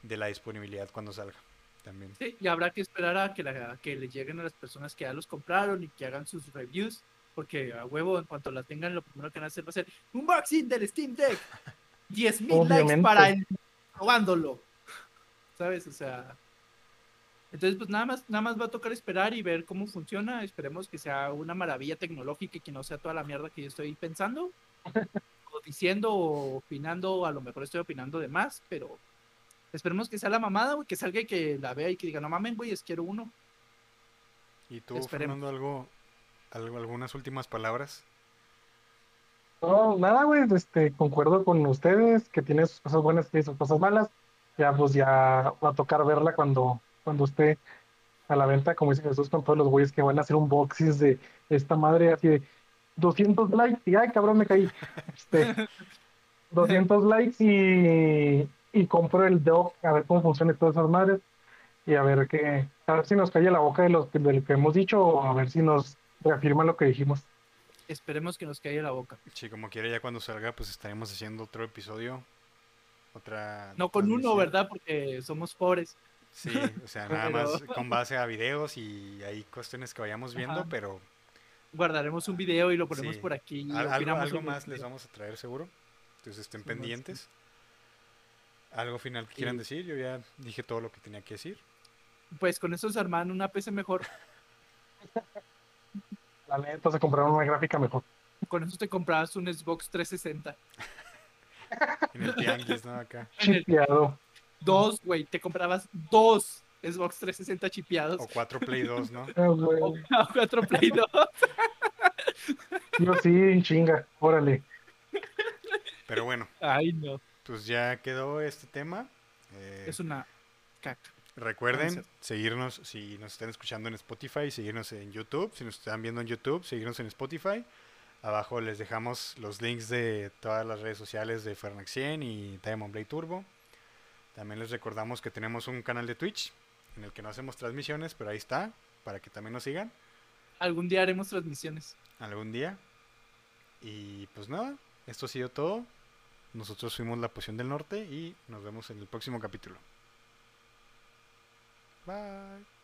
de la disponibilidad cuando salga. También. Sí, y habrá que esperar a que, la, que le lleguen a las personas que ya los compraron y que hagan sus reviews. Porque a huevo, en cuanto la tengan, lo primero que van a hacer va a ser unboxing del Steam Deck. (laughs) 10 mil likes Obviamente. para el probándolo. ¿Sabes? O sea. Entonces, pues nada más, nada más va a tocar esperar y ver cómo funciona. Esperemos que sea una maravilla tecnológica y que no sea toda la mierda que yo estoy pensando. (laughs) o diciendo o opinando. A lo mejor estoy opinando de más, pero esperemos que sea la mamada, güey, que salga y que la vea y que diga, no mamen, güey, es quiero uno. ¿Y tú, Esperemos. Fernando, algo, algo, algunas últimas palabras? No, nada, güey, este, concuerdo con ustedes que tiene sus cosas buenas y sus cosas malas. Ya, pues ya va a tocar verla cuando, cuando esté a la venta, como dice Jesús, con todos los güeyes que van a hacer unboxings de esta madre así de 200 likes y ay, cabrón, me caí. Este, (laughs) 200 likes y, y compro el dock a ver cómo funcionan todas esas madres y a ver qué, a ver si nos cae la boca de, los, de lo que hemos dicho o a ver si nos reafirma lo que dijimos. Esperemos que nos caiga la boca. Sí, como quiera, ya cuando salga, pues estaremos haciendo otro episodio. Otra. No con uno. ¿verdad? Porque somos pobres. Sí, (laughs) o sea, nada Pero- más con base a videos y hay cuestiones que vayamos viendo, Ajá. pero Guardaremos un video y lo ponemos Sí. por aquí. y al- algo, algo más les vamos a traer seguro. Entonces estén Sí, más, sí. pendientes. ¿Algo final que quieran decir? Yo ya dije todo lo que tenía que decir. Pues con eso se arman una PC mejor. (laughs) La neta, se compraron una gráfica mejor. Con eso te comprabas un Xbox 360. En el tianguis, ¿no? Acá. Chipeado. Dos, güey. Te comprabas dos Xbox 360 chipeados. O cuatro Play 2, ¿no? Ah. (laughs) O cuatro Play 2. (laughs) Yo sí, chinga, órale. Pero bueno, Ay, no. pues ya quedó este tema. Eh, Es una caca. Recuerden seguirnos si nos están escuchando en Spotify, seguirnos en YouTube, si nos están viendo en YouTube, seguirnos en Spotify. Abajo les dejamos los links de todas las redes sociales de Fernaxien y Diamond Blade Turbo. También les recordamos que tenemos un canal de Twitch en el que no hacemos transmisiones, pero ahí está, para que también nos sigan Algún día haremos transmisiones. algún día. Y pues nada, esto ha sido todo. Nosotros fuimos la Poción del Norte y nos vemos en el próximo capítulo. Bye.